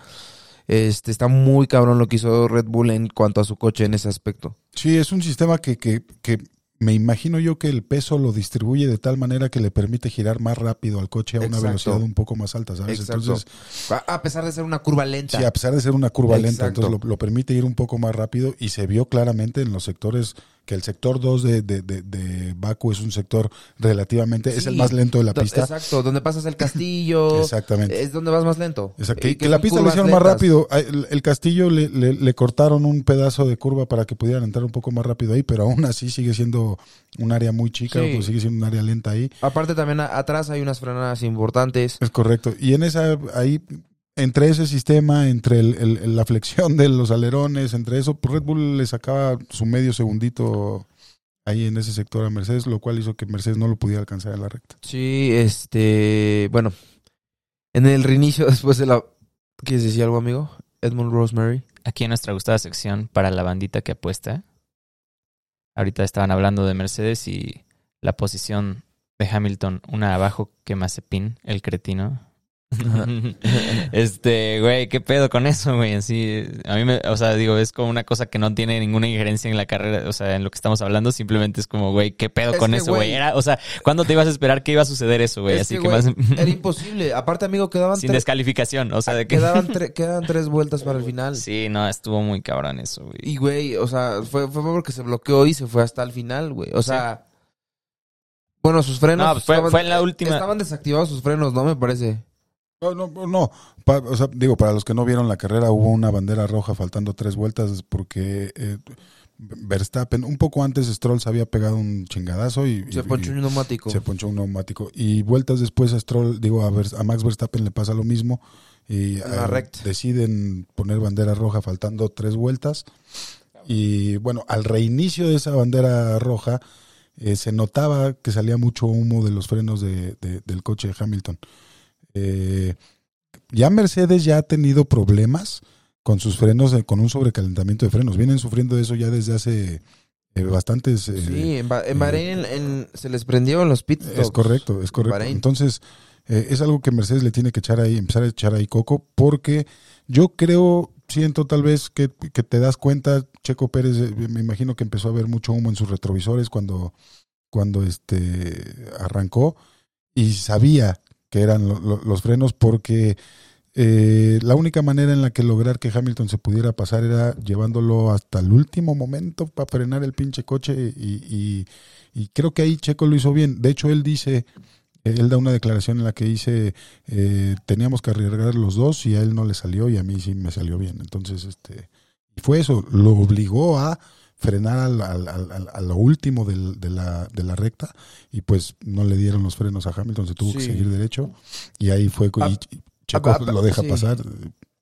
S2: Este está muy cabrón lo que hizo Red Bull en cuanto a su coche en ese aspecto.
S3: Sí, es un sistema que, que, que me imagino yo que el peso lo distribuye de tal manera que le permite girar más rápido al coche a una
S2: Exacto.
S3: velocidad un poco más alta, ¿sabes?
S2: Exacto.
S3: Entonces,
S2: A, pesar de ser una curva lenta.
S3: sí, a pesar de ser una curva lenta, entonces lo, lo permite ir un poco más rápido y se vio claramente en los sectores que el sector 2 de, de, de, de Baku es un sector relativamente, es el más lento de la pista.
S2: Exacto, donde pasas el castillo.
S3: Exactamente.
S2: Es donde vas más lento.
S3: O sea,
S2: Y
S3: que, que la pista lo hicieron más rápido. El, el castillo le, le- le cortaron un pedazo de curva para que pudieran entrar un poco más rápido ahí, pero aún así sigue siendo un área muy chica,
S2: Sí.
S3: pues sigue siendo un área lenta ahí.
S2: Aparte también a- atrás hay unas frenadas importantes.
S3: Es correcto. Y en esa, ahí, entre ese sistema, entre el- el- la flexión de los alerones, entre eso, pues Red Bull le sacaba su medio segundito ahí en ese sector a Mercedes, lo cual hizo que Mercedes no lo pudiera alcanzar en la recta.
S2: Sí, este, bueno, en el reinicio después de la ¿Quieres decir algo, amigo? Edmund Rosemary.
S1: Aquí en nuestra gustada sección para la bandita que apuesta. Ahorita estaban hablando de Mercedes y la posición de Hamilton, una abajo que Mazepin, el cretino. este, güey, ¿qué pedo con eso, güey? Así, a mí me, o sea, digo, es como una cosa que no tiene ninguna injerencia en la carrera, o sea, en lo que estamos hablando, simplemente es como, güey, ¿qué pedo
S2: Es
S1: con eso, güey? Era, o sea, ¿cuándo te ibas a esperar que iba a suceder eso, güey?
S2: Es
S1: Así
S2: que,
S1: más
S2: Era imposible. Aparte, amigo, quedaban,
S1: sin
S2: tres,
S1: descalificación, o sea, de que
S2: quedaban, tre- quedaban tres vueltas para el final.
S1: Sí, no, estuvo muy cabrón eso, güey.
S2: Y, güey, o sea, fue, fue porque se bloqueó y se fue hasta el final, güey. O sea, bueno, sus frenos.
S1: No, fue- fue en la última-
S2: Estaban desactivados sus frenos, ¿no? Me parece.
S3: No, no, no. Pa- o sea, digo, para los que no vieron la carrera, hubo una bandera roja faltando tres vueltas porque eh, Verstappen, un poco antes Stroll se había pegado un chingadazo y,
S2: Se
S3: y-
S2: ponchó un neumático.
S3: se ponchó un neumático. Y vueltas después a Stroll, digo, a, a Max Verstappen le pasa lo mismo. Y eh, deciden poner bandera roja faltando tres vueltas. Y bueno, al reinicio de esa bandera roja, eh, se notaba que salía mucho humo de los frenos de- de- del coche de Hamilton. Eh, ya Mercedes ya ha tenido problemas con sus frenos, eh, con un sobrecalentamiento de frenos. Vienen sufriendo de eso ya desde hace eh, bastantes... eh,
S2: Sí, en, Ba- en
S3: eh,
S2: Bahrein en- se les prendió en los pit
S3: es correcto, es correcto.
S2: Bahrein.
S3: Entonces, es algo que Mercedes le tiene que echar ahí, empezar a echar ahí coco, porque yo creo, siento tal vez que, que te das cuenta, Checo Pérez, me imagino que empezó a ver mucho humo en sus retrovisores cuando, cuando este arrancó y sabía que eran lo- lo- los frenos porque eh, la única manera en la que lograr que Hamilton se pudiera pasar era llevándolo hasta el último momento para frenar el pinche coche y, y- creo que ahí Checo lo hizo bien. De hecho, él dice, él da una declaración en la que dice, eh, teníamos que arriesgar los dos y a él no le salió y a mí sí me salió bien. Entonces, este, fue eso, lo obligó a frenar al, al- al- a lo último del- de, la, de la recta y pues no le dieron los frenos a Hamilton, se tuvo que seguir derecho y ahí fue y,
S2: Ah,
S3: y Checo
S2: ah, ah,
S3: lo deja
S2: sí.
S3: pasar.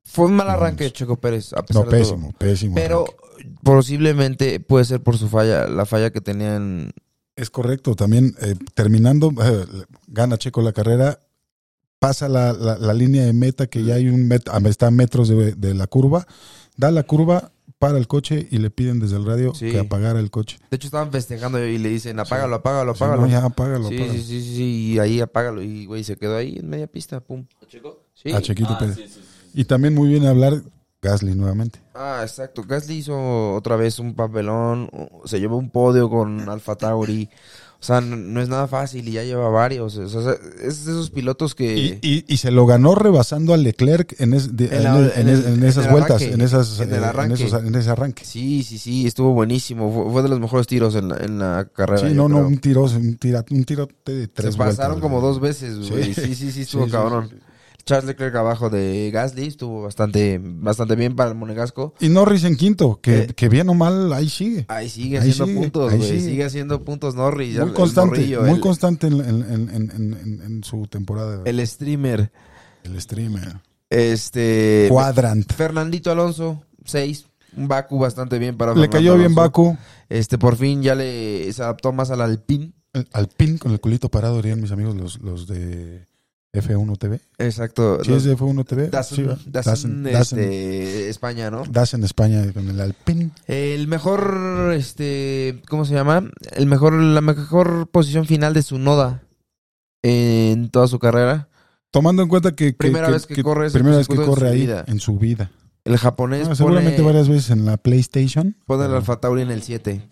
S2: Fue un mal arranque de Checo Pérez, a pesar
S3: No,
S2: de todo.
S3: pésimo, pésimo.
S2: Pero
S3: arranque.
S2: posiblemente puede ser por su falla, la falla que tenía en...
S3: Es correcto, también eh, terminando, eh, gana Checo la carrera, pasa la, la- la línea de meta que ya hay un met, está a metros de, de la curva, da la curva, para el coche y le piden desde el radio
S2: Sí.
S3: que apagara el coche.
S2: De hecho, estaban festejando y le dicen, apágalo, apágalo,
S3: Sí,
S2: apágalo.
S3: no, ya apágalo,
S2: sí,
S3: apágalo.
S2: sí, sí, sí, y ahí apágalo. Y, güey, se quedó ahí en media pista, pum. Sí.
S3: A Chequito
S4: Ah,
S3: Pérez.
S4: sí, sí, sí.
S3: Y también muy bien hablar Gasly nuevamente.
S2: Ah, exacto. Gasly hizo otra vez un papelón. Se llevó un podio con Alfa Tauri. O sea, no, no es nada fácil y ya lleva varios. O sea, es de esos pilotos que...
S3: Y, y- y se lo ganó rebasando a Leclerc en, es- de-
S2: En la-
S3: esas
S2: el
S3: vueltas,
S2: arranque,
S3: en, esas,
S2: en el
S3: eh,
S2: arranque.
S3: esos- en ese arranque.
S2: Sí, sí, sí, estuvo buenísimo. Fue, fue de los mejores tiros en la, en la carrera.
S3: Sí, no, no, un tiro, un, tira- un tirote de tres
S2: Se pasaron como dos veces, güey. Sí, sí, sí, estuvo
S3: Sí,
S2: cabrón. Charles Leclerc abajo de Gasly estuvo bastante, bastante bien para el monegasco.
S3: Y Norris en quinto, que,
S2: Eh.
S3: que bien o mal, ahí sigue.
S2: Ahí sigue
S3: Ahí
S2: haciendo
S3: sigue,
S2: puntos,
S3: ahí
S2: güey.
S3: sigue.
S2: Sigue haciendo puntos Norris.
S3: Muy constante,
S2: morrillo,
S3: muy
S2: el-
S3: constante en, en- en- su temporada. El,
S2: El streamer.
S3: streamer.
S2: Este.
S3: Quadrant.
S2: Fernandito Alonso, 6. Un Baku bastante bien para
S3: Le
S2: Fernando
S3: cayó bien
S2: Alonso.
S3: Baku.
S2: Este, por fin ya le se adaptó más al Alpine.
S3: El- Al pin con el culito parado, dirían mis amigos los, los de F1 TV.
S2: Exacto.
S3: ¿Sí es de F1 TV?
S2: Dazen,
S3: Sí,
S2: Dazen,
S3: Dazen.
S2: este, España, ¿no?
S3: Dazen España con el Alpine.
S2: El mejor, este, ¿cómo se llama? El mejor, la mejor posición final de su noda en toda su carrera.
S3: Tomando en cuenta que... que-
S2: Primera vez que corre
S3: Primera vez que
S2: en
S3: corre
S2: su
S3: ahí
S2: vida.
S3: en su vida.
S2: El japonés
S3: Ah, seguramente
S2: pone,
S3: varias veces en la PlayStation.
S2: pone el Alfa Tauri en el 7.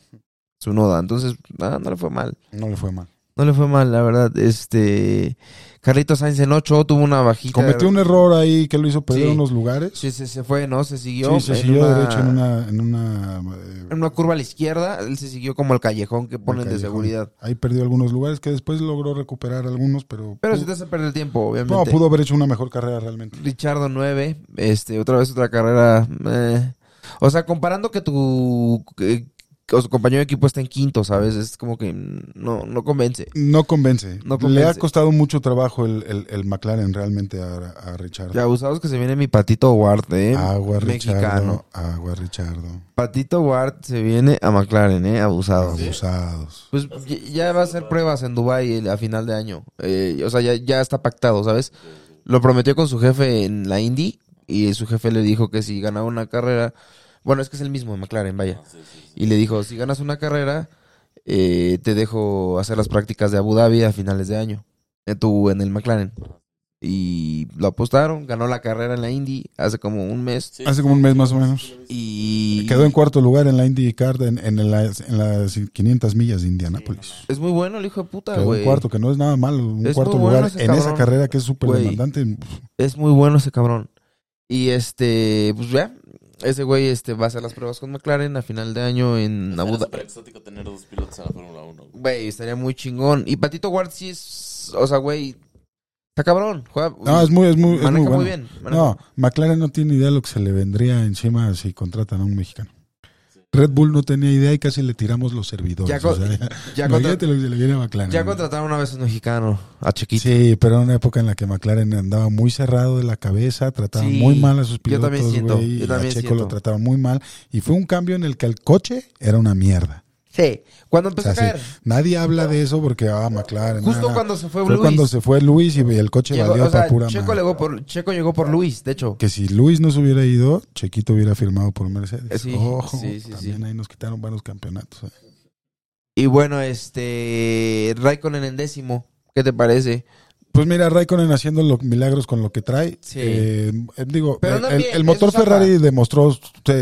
S2: Su noda. Entonces, ah, no le fue mal.
S3: No le fue mal.
S2: No le fue mal, la verdad. Este. Carlitos Sainz en 8 tuvo una bajita.
S3: Cometió un error ahí que lo hizo perder
S2: Sí.
S3: unos lugares.
S2: Sí, se, se fue, ¿no? Se siguió.
S3: Sí, se siguió
S2: una-
S3: derecho en una... En una eh,
S2: en una curva a la izquierda. Él se siguió como el callejón que ponen de seguridad.
S3: Ahí perdió algunos lugares que después logró recuperar algunos, pero...
S2: Pero
S3: pudo-
S2: si te hace perder el tiempo, obviamente.
S3: no, pudo haber hecho una mejor carrera realmente.
S2: Richardo 9, este, otra vez otra carrera. eh. O sea, comparando que tu, que- su compañero de equipo está en quinto, ¿sabes? Es como que no, no convence.
S3: No convence.
S2: No
S3: Le ha costado mucho trabajo el, el, el McLaren realmente a, a Richard.
S2: Ya abusados que se viene mi patito Ward, ¿eh?
S3: Agua
S2: Mexicano.
S3: Richardo. Agua Richardo.
S2: Patito Ward se viene a McLaren, ¿eh? Abusados.
S3: Abusados.
S2: Pues ya- ya va a hacer pruebas en Dubai a final de año. Eh, o sea, ya, ya está pactado, ¿sabes? Lo prometió con su jefe en la Indy y su jefe le dijo que si ganaba una carrera, bueno, es que es el mismo de McLaren, vaya. Y le dijo, si ganas una carrera, eh, te dejo hacer las prácticas de Abu Dhabi a finales de año. Eh, tú en el McLaren. Y lo apostaron, ganó la carrera en la Indy hace como un mes.
S4: Sí.
S3: Hace como un mes más o menos.
S2: Y
S3: Quedó en cuarto lugar en la IndyCar en, en, las, en las 500 millas de Indianápolis.
S2: es muy bueno el hijo de puta,
S3: Quedó
S2: güey.
S3: en cuarto, que no es nada malo. Un
S2: Es
S3: cuarto
S2: muy bueno
S3: lugar
S2: ese
S3: en esa
S2: cabrón.
S3: carrera que es súper
S2: Güey.
S3: demandante.
S2: Es muy bueno ese cabrón. Y este, pues ya, ese güey este, va a hacer las pruebas con McLaren a final de año en Abu Dhabi.
S4: súper exótico tener dos pilotos en la Fórmula 1.
S2: Güey, estaría muy chingón. Y Patito Ward sí es, o sea, güey, está cabrón. Juega,
S3: No, es muy, es muy, es
S2: maneja
S3: muy bueno.
S2: muy bien. maneja-
S3: No, McLaren no tiene idea de lo que se le vendría encima si contratan a un mexicano. Red Bull no tenía idea y casi le tiramos los servidores.
S2: Ya
S3: o sea,
S2: ya, contra-
S3: imagínate lo que se le viene a McLaren.
S2: ya contrataron una vez a un mexicano, a Chiquito.
S3: Sí, pero era una época en la que McLaren andaba muy cerrado de la cabeza, trataba
S2: Sí,
S3: muy mal a sus
S2: yo
S3: pilotos,
S2: también siento,
S3: güey,
S2: yo
S3: y
S2: también
S3: a Checo
S2: siento.
S3: lo trataba muy mal y fue un cambio en el que el coche era una mierda.
S2: Sí, cuando
S3: O
S2: empezó
S3: sea,
S2: a caer.
S3: sí, nadie habla de eso porque ah, McLaren.
S2: Justo cuando se fue,
S3: fue
S2: Luis.
S3: cuando se fue Luis y el coche
S2: llegó-
S3: valió
S2: o sea,
S3: para pura
S2: Checo llegó, por, Checo llegó por Luis, de hecho.
S3: Que si Luis no se hubiera ido, Chequito hubiera firmado por Mercedes.
S2: Eh, sí,
S3: Ojo,
S2: sí,
S3: también ahí nos quitaron buenos campeonatos. eh.
S2: Y bueno, este, Raikkonen en décimo. ¿Qué te parece?
S3: Pues mira, Raikkonen haciendo los milagros con lo que trae.
S2: Sí.
S3: Eh, eh, digo,
S2: Pero
S3: el,
S2: bien,
S3: motor Ferrari demostró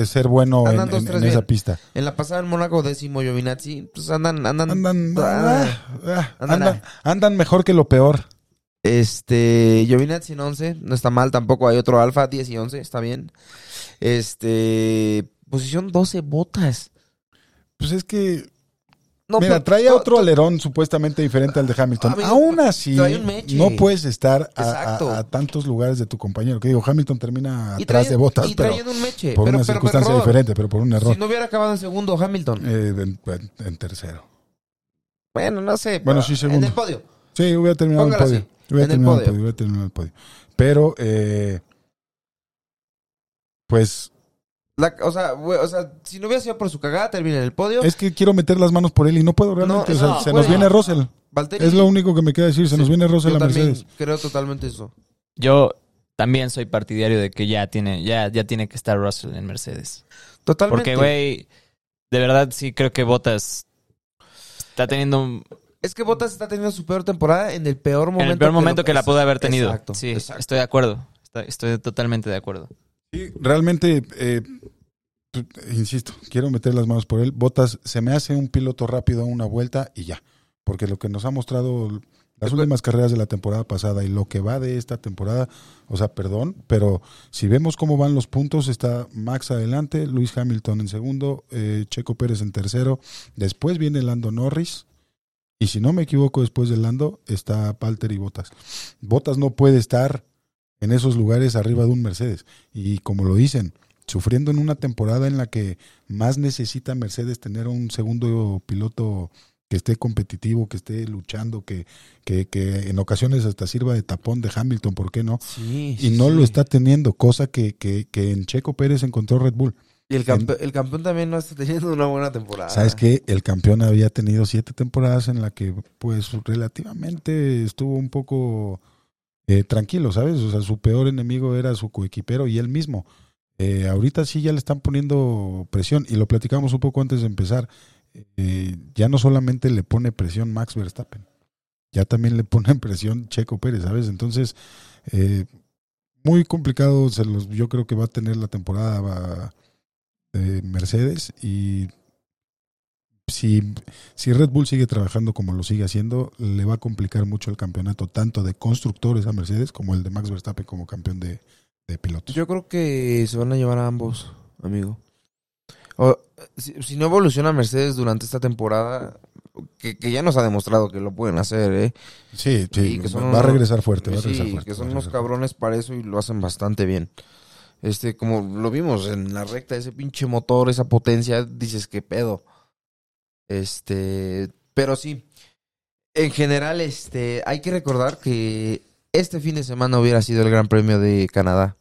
S3: ser bueno en,
S2: Andan dos,
S3: en-
S2: tres
S3: en esa pista.
S2: En la pasada en Mónaco, décimo Giovinazzi, pues andan, andan,
S3: Andan,
S2: ah,
S3: ah, ah,
S2: andan
S3: andan, andan mejor que lo peor.
S2: Este, Giovinazzi en 11, no está mal tampoco, hay otro Alfa, 10 y 11, está bien. Este, posición 12, botas.
S3: Pues es que,
S2: No,
S3: mira,
S2: to-
S3: otro alerón supuestamente diferente al de Hamilton.
S2: Amigo,
S3: Aún así, no puedes estar a, a-
S2: Exacto.
S3: a tantos lugares de tu compañero. Que digo, Hamilton termina atrás
S2: traen-
S3: de botas,
S2: y
S3: pero
S2: un meche,
S3: por
S2: pero,
S3: una
S2: pero
S3: circunstancia
S2: error.
S3: diferente, pero por un error.
S2: Si no hubiera acabado en segundo Hamilton.
S3: Eh, en, en- en tercero.
S2: Bueno, no sé.
S3: Bueno, sí, segundo.
S2: En el podio.
S3: Sí, hubiera terminado
S2: Póngalo
S3: el podio. Hubiera terminado el
S2: podio.
S3: podio, hubiera terminado el podio. Pero, eh, pues,
S2: La- o, sea, o sea, si no hubiera sido por su cagada, termina en el podio.
S3: es que quiero meter las manos por él y no puedo realmente.
S2: No,
S3: o sea,
S2: no,
S3: se
S2: puede.
S3: nos viene Russell.
S2: Valtteri,
S3: Es lo único que me queda decir. Se nos viene Russell
S2: yo
S3: a
S2: también
S3: Mercedes.
S2: creo totalmente eso.
S1: Yo también soy partidario de que ya tiene, ya, ya tiene que estar Russell en Mercedes.
S2: Totalmente.
S1: Porque, güey, de verdad sí creo que Bottas está teniendo un-
S2: Es que Bottas está teniendo su peor temporada en el peor momento.
S1: en el peor momento
S2: lo-
S1: que la pudo haber tenido.
S2: Exacto,
S1: sí,
S2: exacto.
S1: estoy de acuerdo. Estoy, estoy totalmente de acuerdo.
S3: Sí, realmente, eh, insisto, quiero meter las manos por él. Botas se me hace un piloto rápido a una vuelta y ya. Porque lo que nos ha mostrado las
S2: Después-
S3: últimas carreras de la temporada pasada y lo que va de esta temporada, o sea, perdón, pero si vemos cómo van los puntos, está Max adelante, Luis Hamilton en segundo, eh, Checo Pérez en tercero, después viene Lando Norris. Y si no me equivoco, después de Lando está Palter y Botas. Botas no puede estar en esos lugares arriba de un Mercedes. Y como lo dicen, sufriendo en una temporada en la que más necesita Mercedes tener un segundo piloto que esté competitivo, que esté luchando, que, que, que en ocasiones hasta sirva de tapón de Hamilton, ¿por qué no?
S2: Sí,
S3: Y no lo está teniendo, cosa que, que, que en Checo Pérez encontró Red Bull.
S2: Y el, campe- el campeón también no está teniendo una buena temporada.
S3: ¿Sabes qué? El campeón había tenido siete temporadas en la que, pues, relativamente estuvo un poco eh, tranquilo, ¿sabes? O sea, su peor enemigo era su coequipero y él mismo. Eh, ahorita sí ya le están poniendo presión y lo platicamos un poco antes de empezar. Eh, ya no solamente le pone presión Max Verstappen, ya también le pone presión Checo Pérez, ¿sabes? Entonces, eh, muy complicado, se los, yo creo que va a tener la temporada de Mercedes y si, si Red Bull sigue trabajando como lo sigue haciendo, le va a complicar mucho el campeonato, tanto de constructores a Mercedes como el de Max Verstappen como campeón de, de pilotos.
S2: Yo creo que se van a llevar a ambos, amigo. O, si, si no evoluciona Mercedes durante esta temporada, que, que ya nos ha demostrado que lo pueden hacer, ¿eh?
S3: Sí, sí,
S2: que son
S3: va a regresar fuerte, va a
S2: Sí,
S3: regresar fuerte.
S2: que son
S3: a
S2: unos cabrones para eso y lo hacen bastante bien. Este, como lo vimos en la recta, ese pinche motor, esa potencia, dices, qué pedo. Este, pero sí, en general, este, hay que recordar que este fin de semana hubiera sido el Gran Premio de Canadá.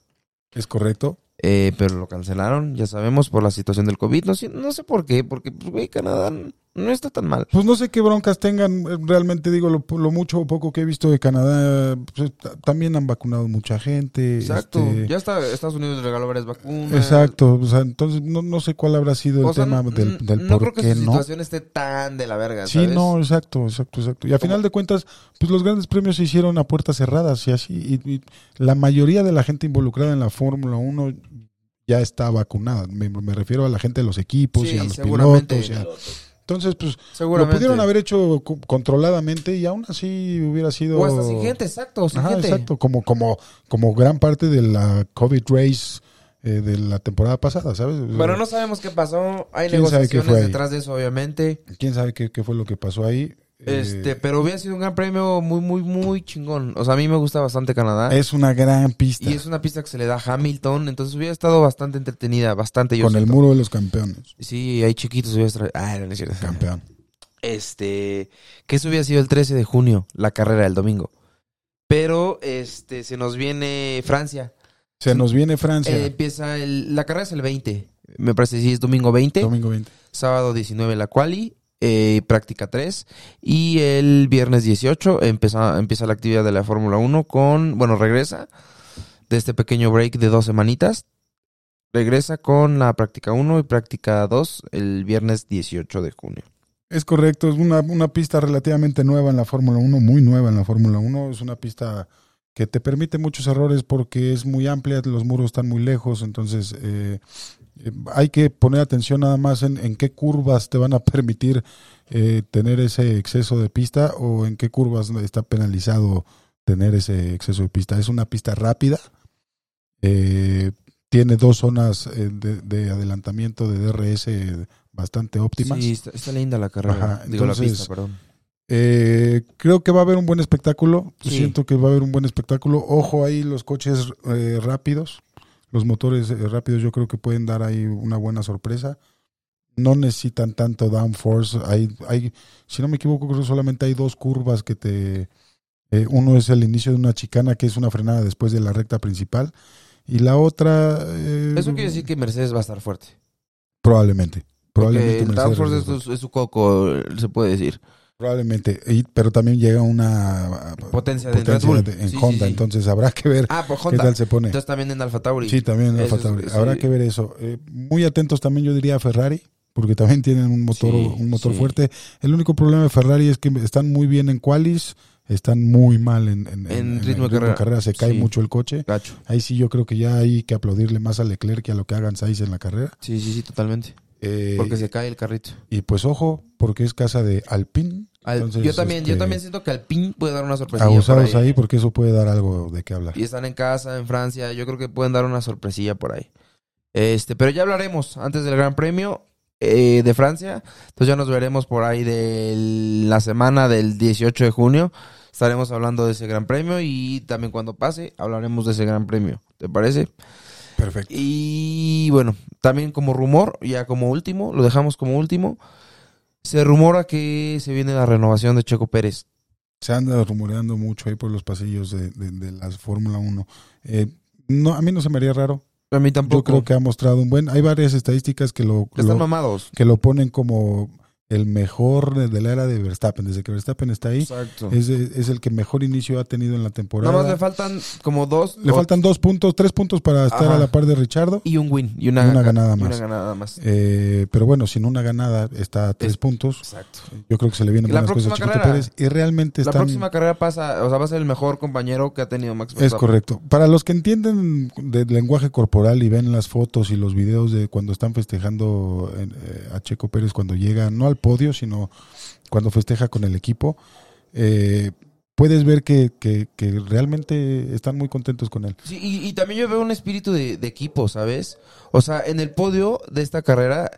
S3: Es correcto.
S2: Eh, pero lo cancelaron, ya sabemos, por la situación del COVID. No, sé- no sé por qué, porque, pues, güey, Canadá no está tan mal.
S3: Pues no sé qué broncas tengan, eh, realmente digo, lo, lo mucho o poco que he visto de Canadá, pues, ta- también han vacunado mucha gente.
S2: Exacto.
S3: este,
S2: Ya está, Estados Unidos regaló varias vacunas.
S3: Exacto, o sea, entonces no, no sé cuál habrá sido el
S2: sea,
S3: tema del, del
S2: no
S3: por
S2: creo que
S3: qué
S2: su
S3: no.
S2: situación esté tan de la verga,
S3: Sí, no, exacto, exacto, exacto. Y a final de cuentas, pues los grandes premios se hicieron a puertas cerradas y así. Y, y la mayoría de la gente involucrada en la Fórmula 1 ya está vacunada. Me, me refiero a la gente de los equipos
S2: Sí,
S3: y a los pilotos. y a- entonces, pues lo pudieron haber hecho co- controladamente y aún así hubiera sido...
S2: O hasta sin gente, exacto, sin
S3: Ajá,
S2: gente.
S3: exacto, como, como, como gran parte de la COVID race eh, de la temporada pasada, ¿sabes?
S2: Pero no sabemos qué pasó. Hay
S3: ¿Quién sabe qué
S2: negociaciones detrás de eso, obviamente.
S3: ¿Quién sabe qué, qué fue lo que pasó ahí? Eh,
S2: Este, pero hubiera sido un gran premio muy, muy, muy chingón. O sea, a mí me gusta bastante Canadá.
S3: es una gran pista.
S2: y es una pista que se le da a Hamilton. Entonces hubiera estado bastante entretenida, bastante yo
S3: con el muro de los campeones.
S2: Sí, hay chiquitos hubiera estado... Ah, no es cierto.
S3: Campeón.
S2: Este, que eso hubiera sido el 13 de junio, la carrera del domingo. Pero, este, se nos viene Francia.
S3: Se nos viene Francia.
S2: Eh, empieza el, la carrera es el 20. Me parece que sí es domingo 20.
S3: domingo 20.
S2: Sábado 19 la quali, eh, práctica 3. Y el viernes 18 empieza, empieza la actividad de la Fórmula 1 con, bueno, regresa de este pequeño break de dos semanitas. Regresa con la práctica 1 y práctica 2 el viernes 18 de junio.
S3: Es correcto, es una, una pista relativamente nueva en la Fórmula 1, muy nueva en la Fórmula 1. Es una pista que te permite muchos errores porque es muy amplia, los muros están muy lejos, entonces eh, eh, hay que poner atención nada más en, en qué curvas te van a permitir eh, tener ese exceso de pista o en qué curvas está penalizado tener ese exceso de pista. Es una pista rápida, eh, tiene dos zonas eh, de, de adelantamiento de DRS bastante óptimas.
S2: Sí, está, está linda la carrera.
S3: Ajá,
S2: Digo, la pista, perdón.
S3: Eh, creo que va a haber un buen espectáculo.
S2: Sí.
S3: Siento que va a haber un buen espectáculo. Ojo ahí los coches eh, rápidos. Los motores eh, rápidos yo creo que pueden dar ahí una buena sorpresa. No necesitan tanto downforce. Hay, hay, si no me equivoco, creo que solamente hay dos curvas que te... eh, uno es el inicio de una chicana que es una frenada después de la recta principal. Y la otra... eh,
S2: Eso quiere decir que Mercedes va a estar fuerte.
S3: Probablemente. Probablemente
S2: el
S3: Mercedes
S2: downforce es su coco, se puede decir.
S3: Probablemente, y- pero también llega una
S2: Potencia de
S3: potencia
S2: Red Bull.
S3: en
S2: Sí,
S3: Honda,
S2: sí.
S3: entonces habrá que ver
S2: Ah,
S3: qué tal se pone.
S2: Entonces también en Alfa Tauri.
S3: Sí, también en Alfa Tauri. Habrá que ver eso. Eh, muy atentos también yo diría a Ferrari, porque también tienen un motor, un motor fuerte. El único problema de Ferrari es que están muy bien en qualis, están muy mal en, en-
S2: En
S3: en-
S2: ritmo de carrera.
S3: Se cae
S2: Sí.
S3: mucho el coche.
S2: Gacho.
S3: Ahí sí yo creo que ya hay que aplaudirle más a Leclerc que a lo que hagan Sainz en la carrera.
S2: Sí, sí, sí, totalmente.
S3: Eh,
S2: Porque se cae el carrito.
S3: Y pues ojo, porque es casa de Alpine.
S2: Al-
S3: Entonces,
S2: yo también, yo
S3: este,
S2: también siento que Alpine puede dar una sorpresa.
S3: Abusados ahí porque eso puede dar algo de qué hablar.
S2: Y están en casa, en Francia. Yo creo que pueden dar una sorpresilla por ahí. Este, pero ya hablaremos antes del Gran Premio. eh, de Francia. Entonces ya nos veremos por ahí de la semana del 18 de junio. Estaremos hablando de ese gran premio y también cuando pase hablaremos de ese gran premio. ¿Te parece?
S3: Perfecto.
S2: Y bueno, también como rumor, ya como último, lo dejamos como último. Se rumora que se viene la renovación de Checo Pérez.
S3: Se anda rumoreando mucho ahí por los pasillos de, de, de la Fórmula 1. Eh, no, a mí no se me haría raro.
S2: A mí tampoco.
S3: Yo creo que ha mostrado un buen. Hay varias estadísticas que lo,
S2: Que están
S3: lo-
S2: mamados.
S3: que lo ponen como el mejor de la era de Verstappen. Desde que Verstappen está ahí, es, es el que mejor inicio ha tenido en la temporada.
S2: Nada más le faltan como dos.
S3: Le
S2: o-
S3: faltan dos puntos, tres puntos para estar
S2: Ajá.
S3: a la par de Richardo.
S2: y un win. Y una,
S3: Y una ganada más.
S2: una ganada más.
S3: Eh, pero bueno, sin una ganada está a tres
S2: Es-
S3: puntos.
S2: Exacto.
S3: Yo creo que se le vienen
S2: la
S3: buenas cosas a Chiquito
S2: carrera.
S3: Pérez. Y realmente
S2: La
S3: están.
S2: próxima carrera pasa, o sea, va a ser el mejor compañero que ha tenido Max
S3: Es
S2: Verstappen.
S3: correcto. Para los que entienden del lenguaje corporal y ven las fotos y los videos de cuando están festejando eh, a Checo Pérez cuando llega, no al podio, sino cuando festeja con el equipo, eh, puedes ver que, que- que realmente están muy contentos con él.
S2: Sí, y, y también yo veo un espíritu de, de equipo, ¿sabes? O sea, en el podio de esta carrera,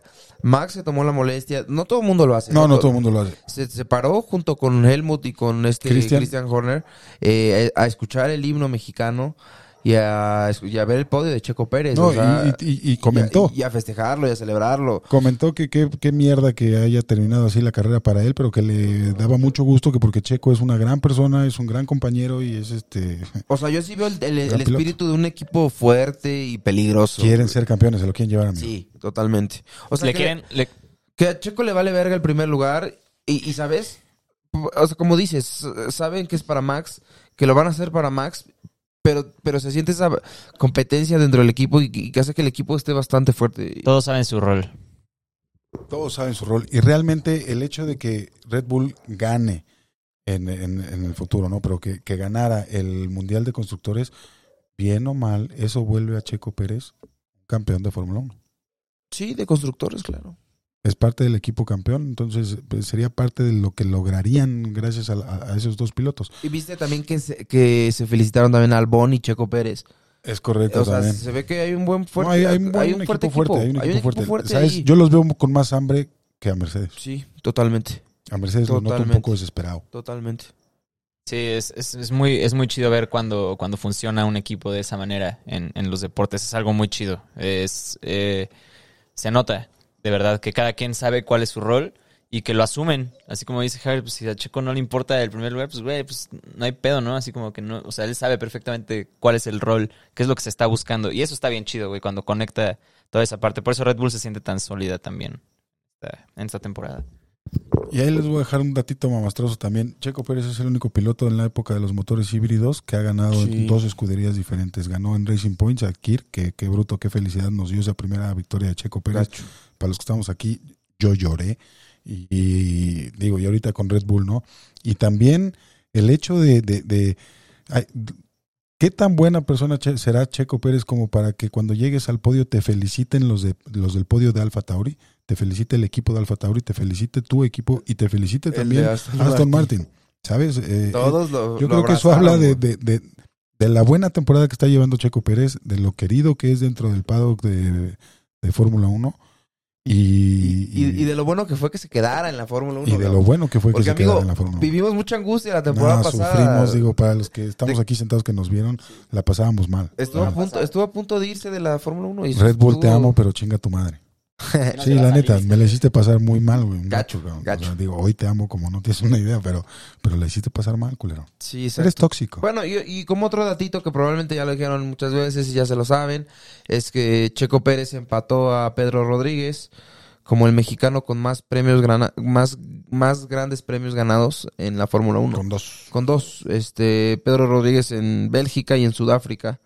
S2: Max se tomó la molestia. No todo el mundo lo hace.
S3: No, no todo el mundo lo hace.
S2: Se separó junto con Helmut y con este
S3: Christian.
S2: Christian, Horner eh, a escuchar el himno mexicano y a, y a ver el podio de Checo Pérez.
S3: No,
S2: o sea,
S3: y, y- y comentó.
S2: Y a, y a festejarlo y a celebrarlo.
S3: Comentó que qué qué mierda que haya terminado así la carrera para él, pero que le daba mucho gusto que porque Checo es una gran persona, es un gran compañero y es este
S2: O sea, yo sí veo el, el- espíritu de un equipo fuerte y peligroso.
S3: quieren ser campeones, se lo quieren llevar a mí.
S2: Sí, totalmente. O sea,
S1: le
S2: que-
S1: quieren, le-
S2: Que a Checo le vale verga el primer lugar y, y, ¿sabes? O sea, como dices, saben que es para Max, que lo van a hacer para Max, pero, pero se siente esa competencia dentro del equipo y, y que hace que el equipo esté bastante fuerte.
S1: todos saben su rol.
S3: Todos saben su rol. Y realmente el hecho de que Red Bull gane en, en- en el futuro, ¿no? Pero que, que ganara el Mundial de Constructores, bien o mal, eso vuelve a Checo Pérez campeón de Fórmula 1.
S2: Sí, de constructores, claro.
S3: Es parte del equipo campeón, entonces pues, sería parte de lo que lograrían gracias a, a- a esos dos pilotos.
S2: Y viste también que se, que se felicitaron también a Albon y Checo Pérez.
S3: Es correcto
S2: O sea,
S3: también.
S2: se ve que hay un buen fuerte,
S3: No, hay, hay un, buen
S2: hay
S3: equipo, fuerte, hay un equipo, fuerte. ¿Sabes?
S2: ahí.
S3: Yo los veo con más hambre que a Mercedes.
S2: Sí, totalmente,
S3: A Mercedes lo noto un
S2: Totalmente.
S3: poco desesperado.
S2: totalmente.
S1: Sí, es, es, es muy, es muy chido ver cuando, cuando funciona un equipo de esa manera en, en los deportes. Es algo muy chido. Es, eh, se nota, de verdad, que cada quien sabe cuál es su rol y que lo asumen. Así como dice Javier, pues si a Checo no le importa el primer lugar, pues güey, pues no hay pedo, ¿no? Así como que no, o sea, él sabe perfectamente cuál es el rol, qué es lo que se está buscando. Y eso está bien chido, güey, cuando conecta toda esa parte. Por eso Red Bull se siente tan sólida también en esta temporada.
S3: Y ahí les voy a dejar un datito mamastroso también. Checo Pérez es el único piloto en la época de los motores híbridos que ha ganado
S2: Sí.
S3: en dos escuderías diferentes. Ganó en Racing Points a Kirk, que qué bruto, qué felicidad nos dio esa primera victoria de Checo Pérez.
S2: Gacho.
S3: Para los que estamos aquí, yo lloré. Y, y digo, y ahorita con Red Bull, ¿no? Y también el hecho de... de, de- ¿Qué tan buena persona che- será Checo Pérez como para que cuando llegues al podio te feliciten los, de, los del podio de Alfa Tauri? Te felicite el equipo de Alfa Tauri, te felicite tu equipo y te felicite
S2: El
S3: también
S2: Aston
S3: Aston
S2: Martin.
S3: Martin. ¿Sabes? Eh,
S2: Todos lo
S3: yo
S2: lo
S3: creo que eso habla de, de, de- de la buena temporada que está llevando Checo Pérez, de lo querido que es dentro del paddock de, de Fórmula 1 y,
S2: Y, y de lo bueno que fue que se quedara en la Fórmula 1.
S3: y de lo bueno que fue que se
S2: amigo,
S3: quedara en la Fórmula 1.
S2: Vivimos mucha angustia la temporada pasada.
S3: sufrimos, digo, para los que estamos
S2: De-
S3: aquí sentados que nos vieron, la pasábamos mal.
S2: Estuvo a, punto, estuvo a punto de irse de la Fórmula 1. Y
S3: Red Bull te amo, pero chinga tu madre. Sí, la neta, me la hiciste pasar muy mal, güey. un
S2: Gacho,
S3: cabrón. O
S2: gacho.
S3: sea, digo, hoy te amo como no tienes una idea, pero, pero la hiciste pasar mal, culero.
S2: Sí, exacto.
S3: Eres tóxico.
S2: Bueno, y, y como otro datito que probablemente ya lo dijeron muchas veces y ya se lo saben, es que Checo Pérez empató a Pedro Rodríguez como el mexicano con más premios grana- más, más grandes premios ganados en la Fórmula 1.
S3: Con dos.
S2: Con dos, este Pedro Rodríguez en Bélgica y en Sudáfrica.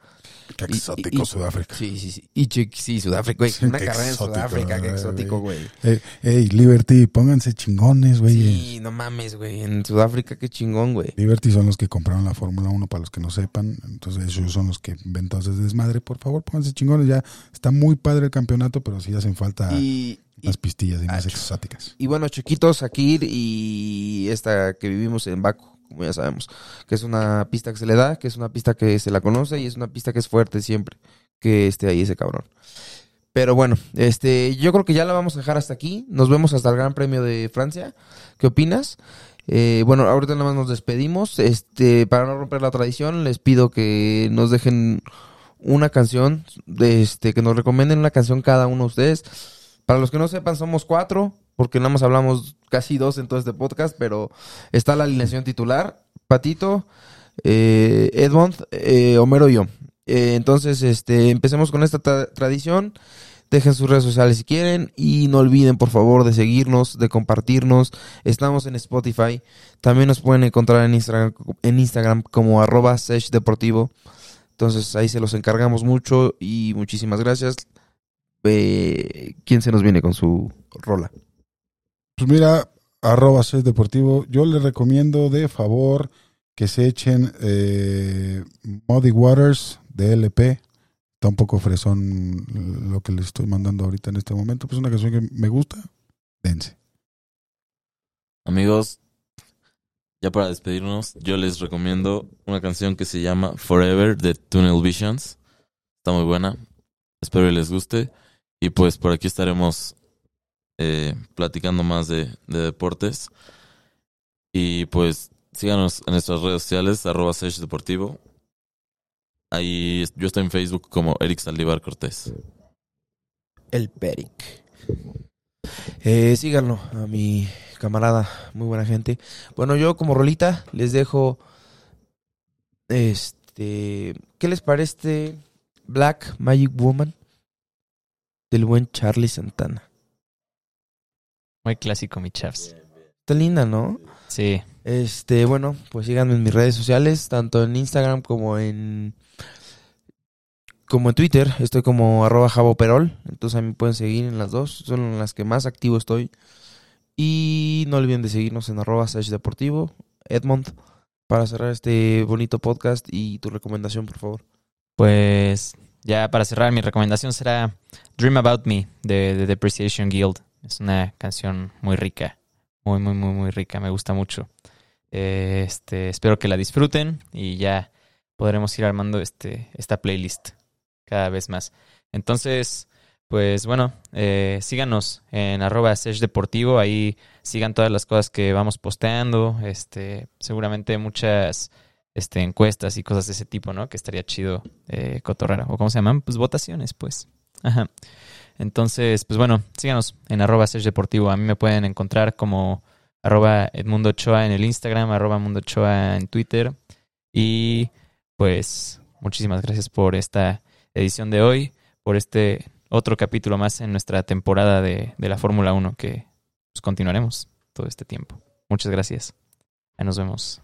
S3: Qué
S2: Y-
S3: exótico
S2: y-
S3: Sudáfrica.
S2: Sí, sí, sí. Y sí, Sudáfrica, güey. Una
S3: qué
S2: carrera en Sudáfrica, qué exótico, güey.
S3: Ey, ey, Liberty, pónganse chingones, güey.
S2: Sí, no mames, güey. En Sudáfrica, qué chingón, güey.
S3: Liberty son los que compraron la Fórmula 1, para los que no sepan. Entonces, ellos son los que ven todo ese desmadre. Por favor, pónganse chingones. Ya está muy padre el campeonato, pero sí hacen falta
S2: Y, y,
S3: más pistillas y más exóticas.
S2: y bueno, Chiquitos, Sakir y esta que vivimos en Baku, como ya sabemos. Que es una pista que se le da, que es una pista que se la conoce y es una pista que es fuerte siempre que esté ahí ese cabrón. Pero bueno, este, yo creo que ya la vamos a dejar hasta aquí. Nos vemos hasta el Gran Premio de Francia. ¿Qué opinas? Eh, bueno, ahorita nada más nos despedimos. Este, para no romper la tradición, les pido que nos dejen una canción, este, que nos recomienden una canción cada uno de ustedes. Para los que no sepan, somos cuatro, porque nada más hablamos casi dos en todo este podcast, pero está la alineación titular, Patito, eh, Edmond, eh, Homero y yo. Eh, entonces, este, empecemos con esta tra- tradición. Dejen sus redes sociales si quieren y no olviden por favor de seguirnos, de compartirnos. Estamos en Spotify. También nos pueden encontrar en Instagram, en Instagram como arroba Deportivo. Entonces ahí se los encargamos mucho y muchísimas gracias. ¿Quién se nos viene con su rola?
S3: Pues mira, arroba Sesh Deportivo. Yo les recomiendo de favor que se echen eh, Muddy Waters de LP. Está un poco fresón lo que les estoy mandando ahorita en este momento. Pues una canción que me gusta. Dense.
S4: Amigos, ya para despedirnos, yo les recomiendo una canción que se llama Forever de Tunnel Visions. Está muy buena. Espero que les guste. Y pues por aquí estaremos eh, platicando más de, de deportes. Y pues síganos en nuestras redes sociales, arroba Sesh Deportivo. Ahí yo estoy en Facebook como Eric Saldívar Cortés.
S2: El Peric. Eh, síganlo a mi camarada, muy buena gente. Bueno, yo como rolita les dejo este, ¿qué les parece Black Magic Woman del buen Charlie Santana?
S1: Muy clásico, mi chavs.
S2: Está linda, ¿no?
S1: Sí.
S2: Este, bueno, pues síganme en mis redes sociales, tanto en Instagram como en como en Twitter, estoy como arroba javoperol, entonces a mí me pueden seguir en las dos, son las que más activo estoy. Y no olviden de seguirnos en arroba Deportivo, Edmond, para cerrar este bonito podcast y tu recomendación, por favor.
S1: Pues ya para cerrar, mi recomendación será Dream About Me de The Depreciation Guild. Es una canción muy rica, muy, muy, muy, muy rica. Me gusta mucho. Eh, Este, espero que la disfruten y ya podremos ir armando este, esta playlist cada vez más. Entonces, pues bueno, eh, síganos en arroba Deportivo. Ahí sigan todas las cosas que vamos posteando. Este, seguramente muchas este, encuestas y cosas de ese tipo, ¿no? Que estaría chido eh, cotorrar. ¿O cómo se llaman? Pues votaciones, pues. Ajá. Entonces, pues bueno, síganos en arroba Deportivo. A mí me pueden encontrar como arroba Edmundo Ochoa en el Instagram, arroba Mundo Ochoa en Twitter. Y pues muchísimas gracias por esta edición de hoy, por este otro capítulo más en nuestra temporada de, la Fórmula 1 que pues, continuaremos todo este tiempo. Muchas gracias. Nos vemos.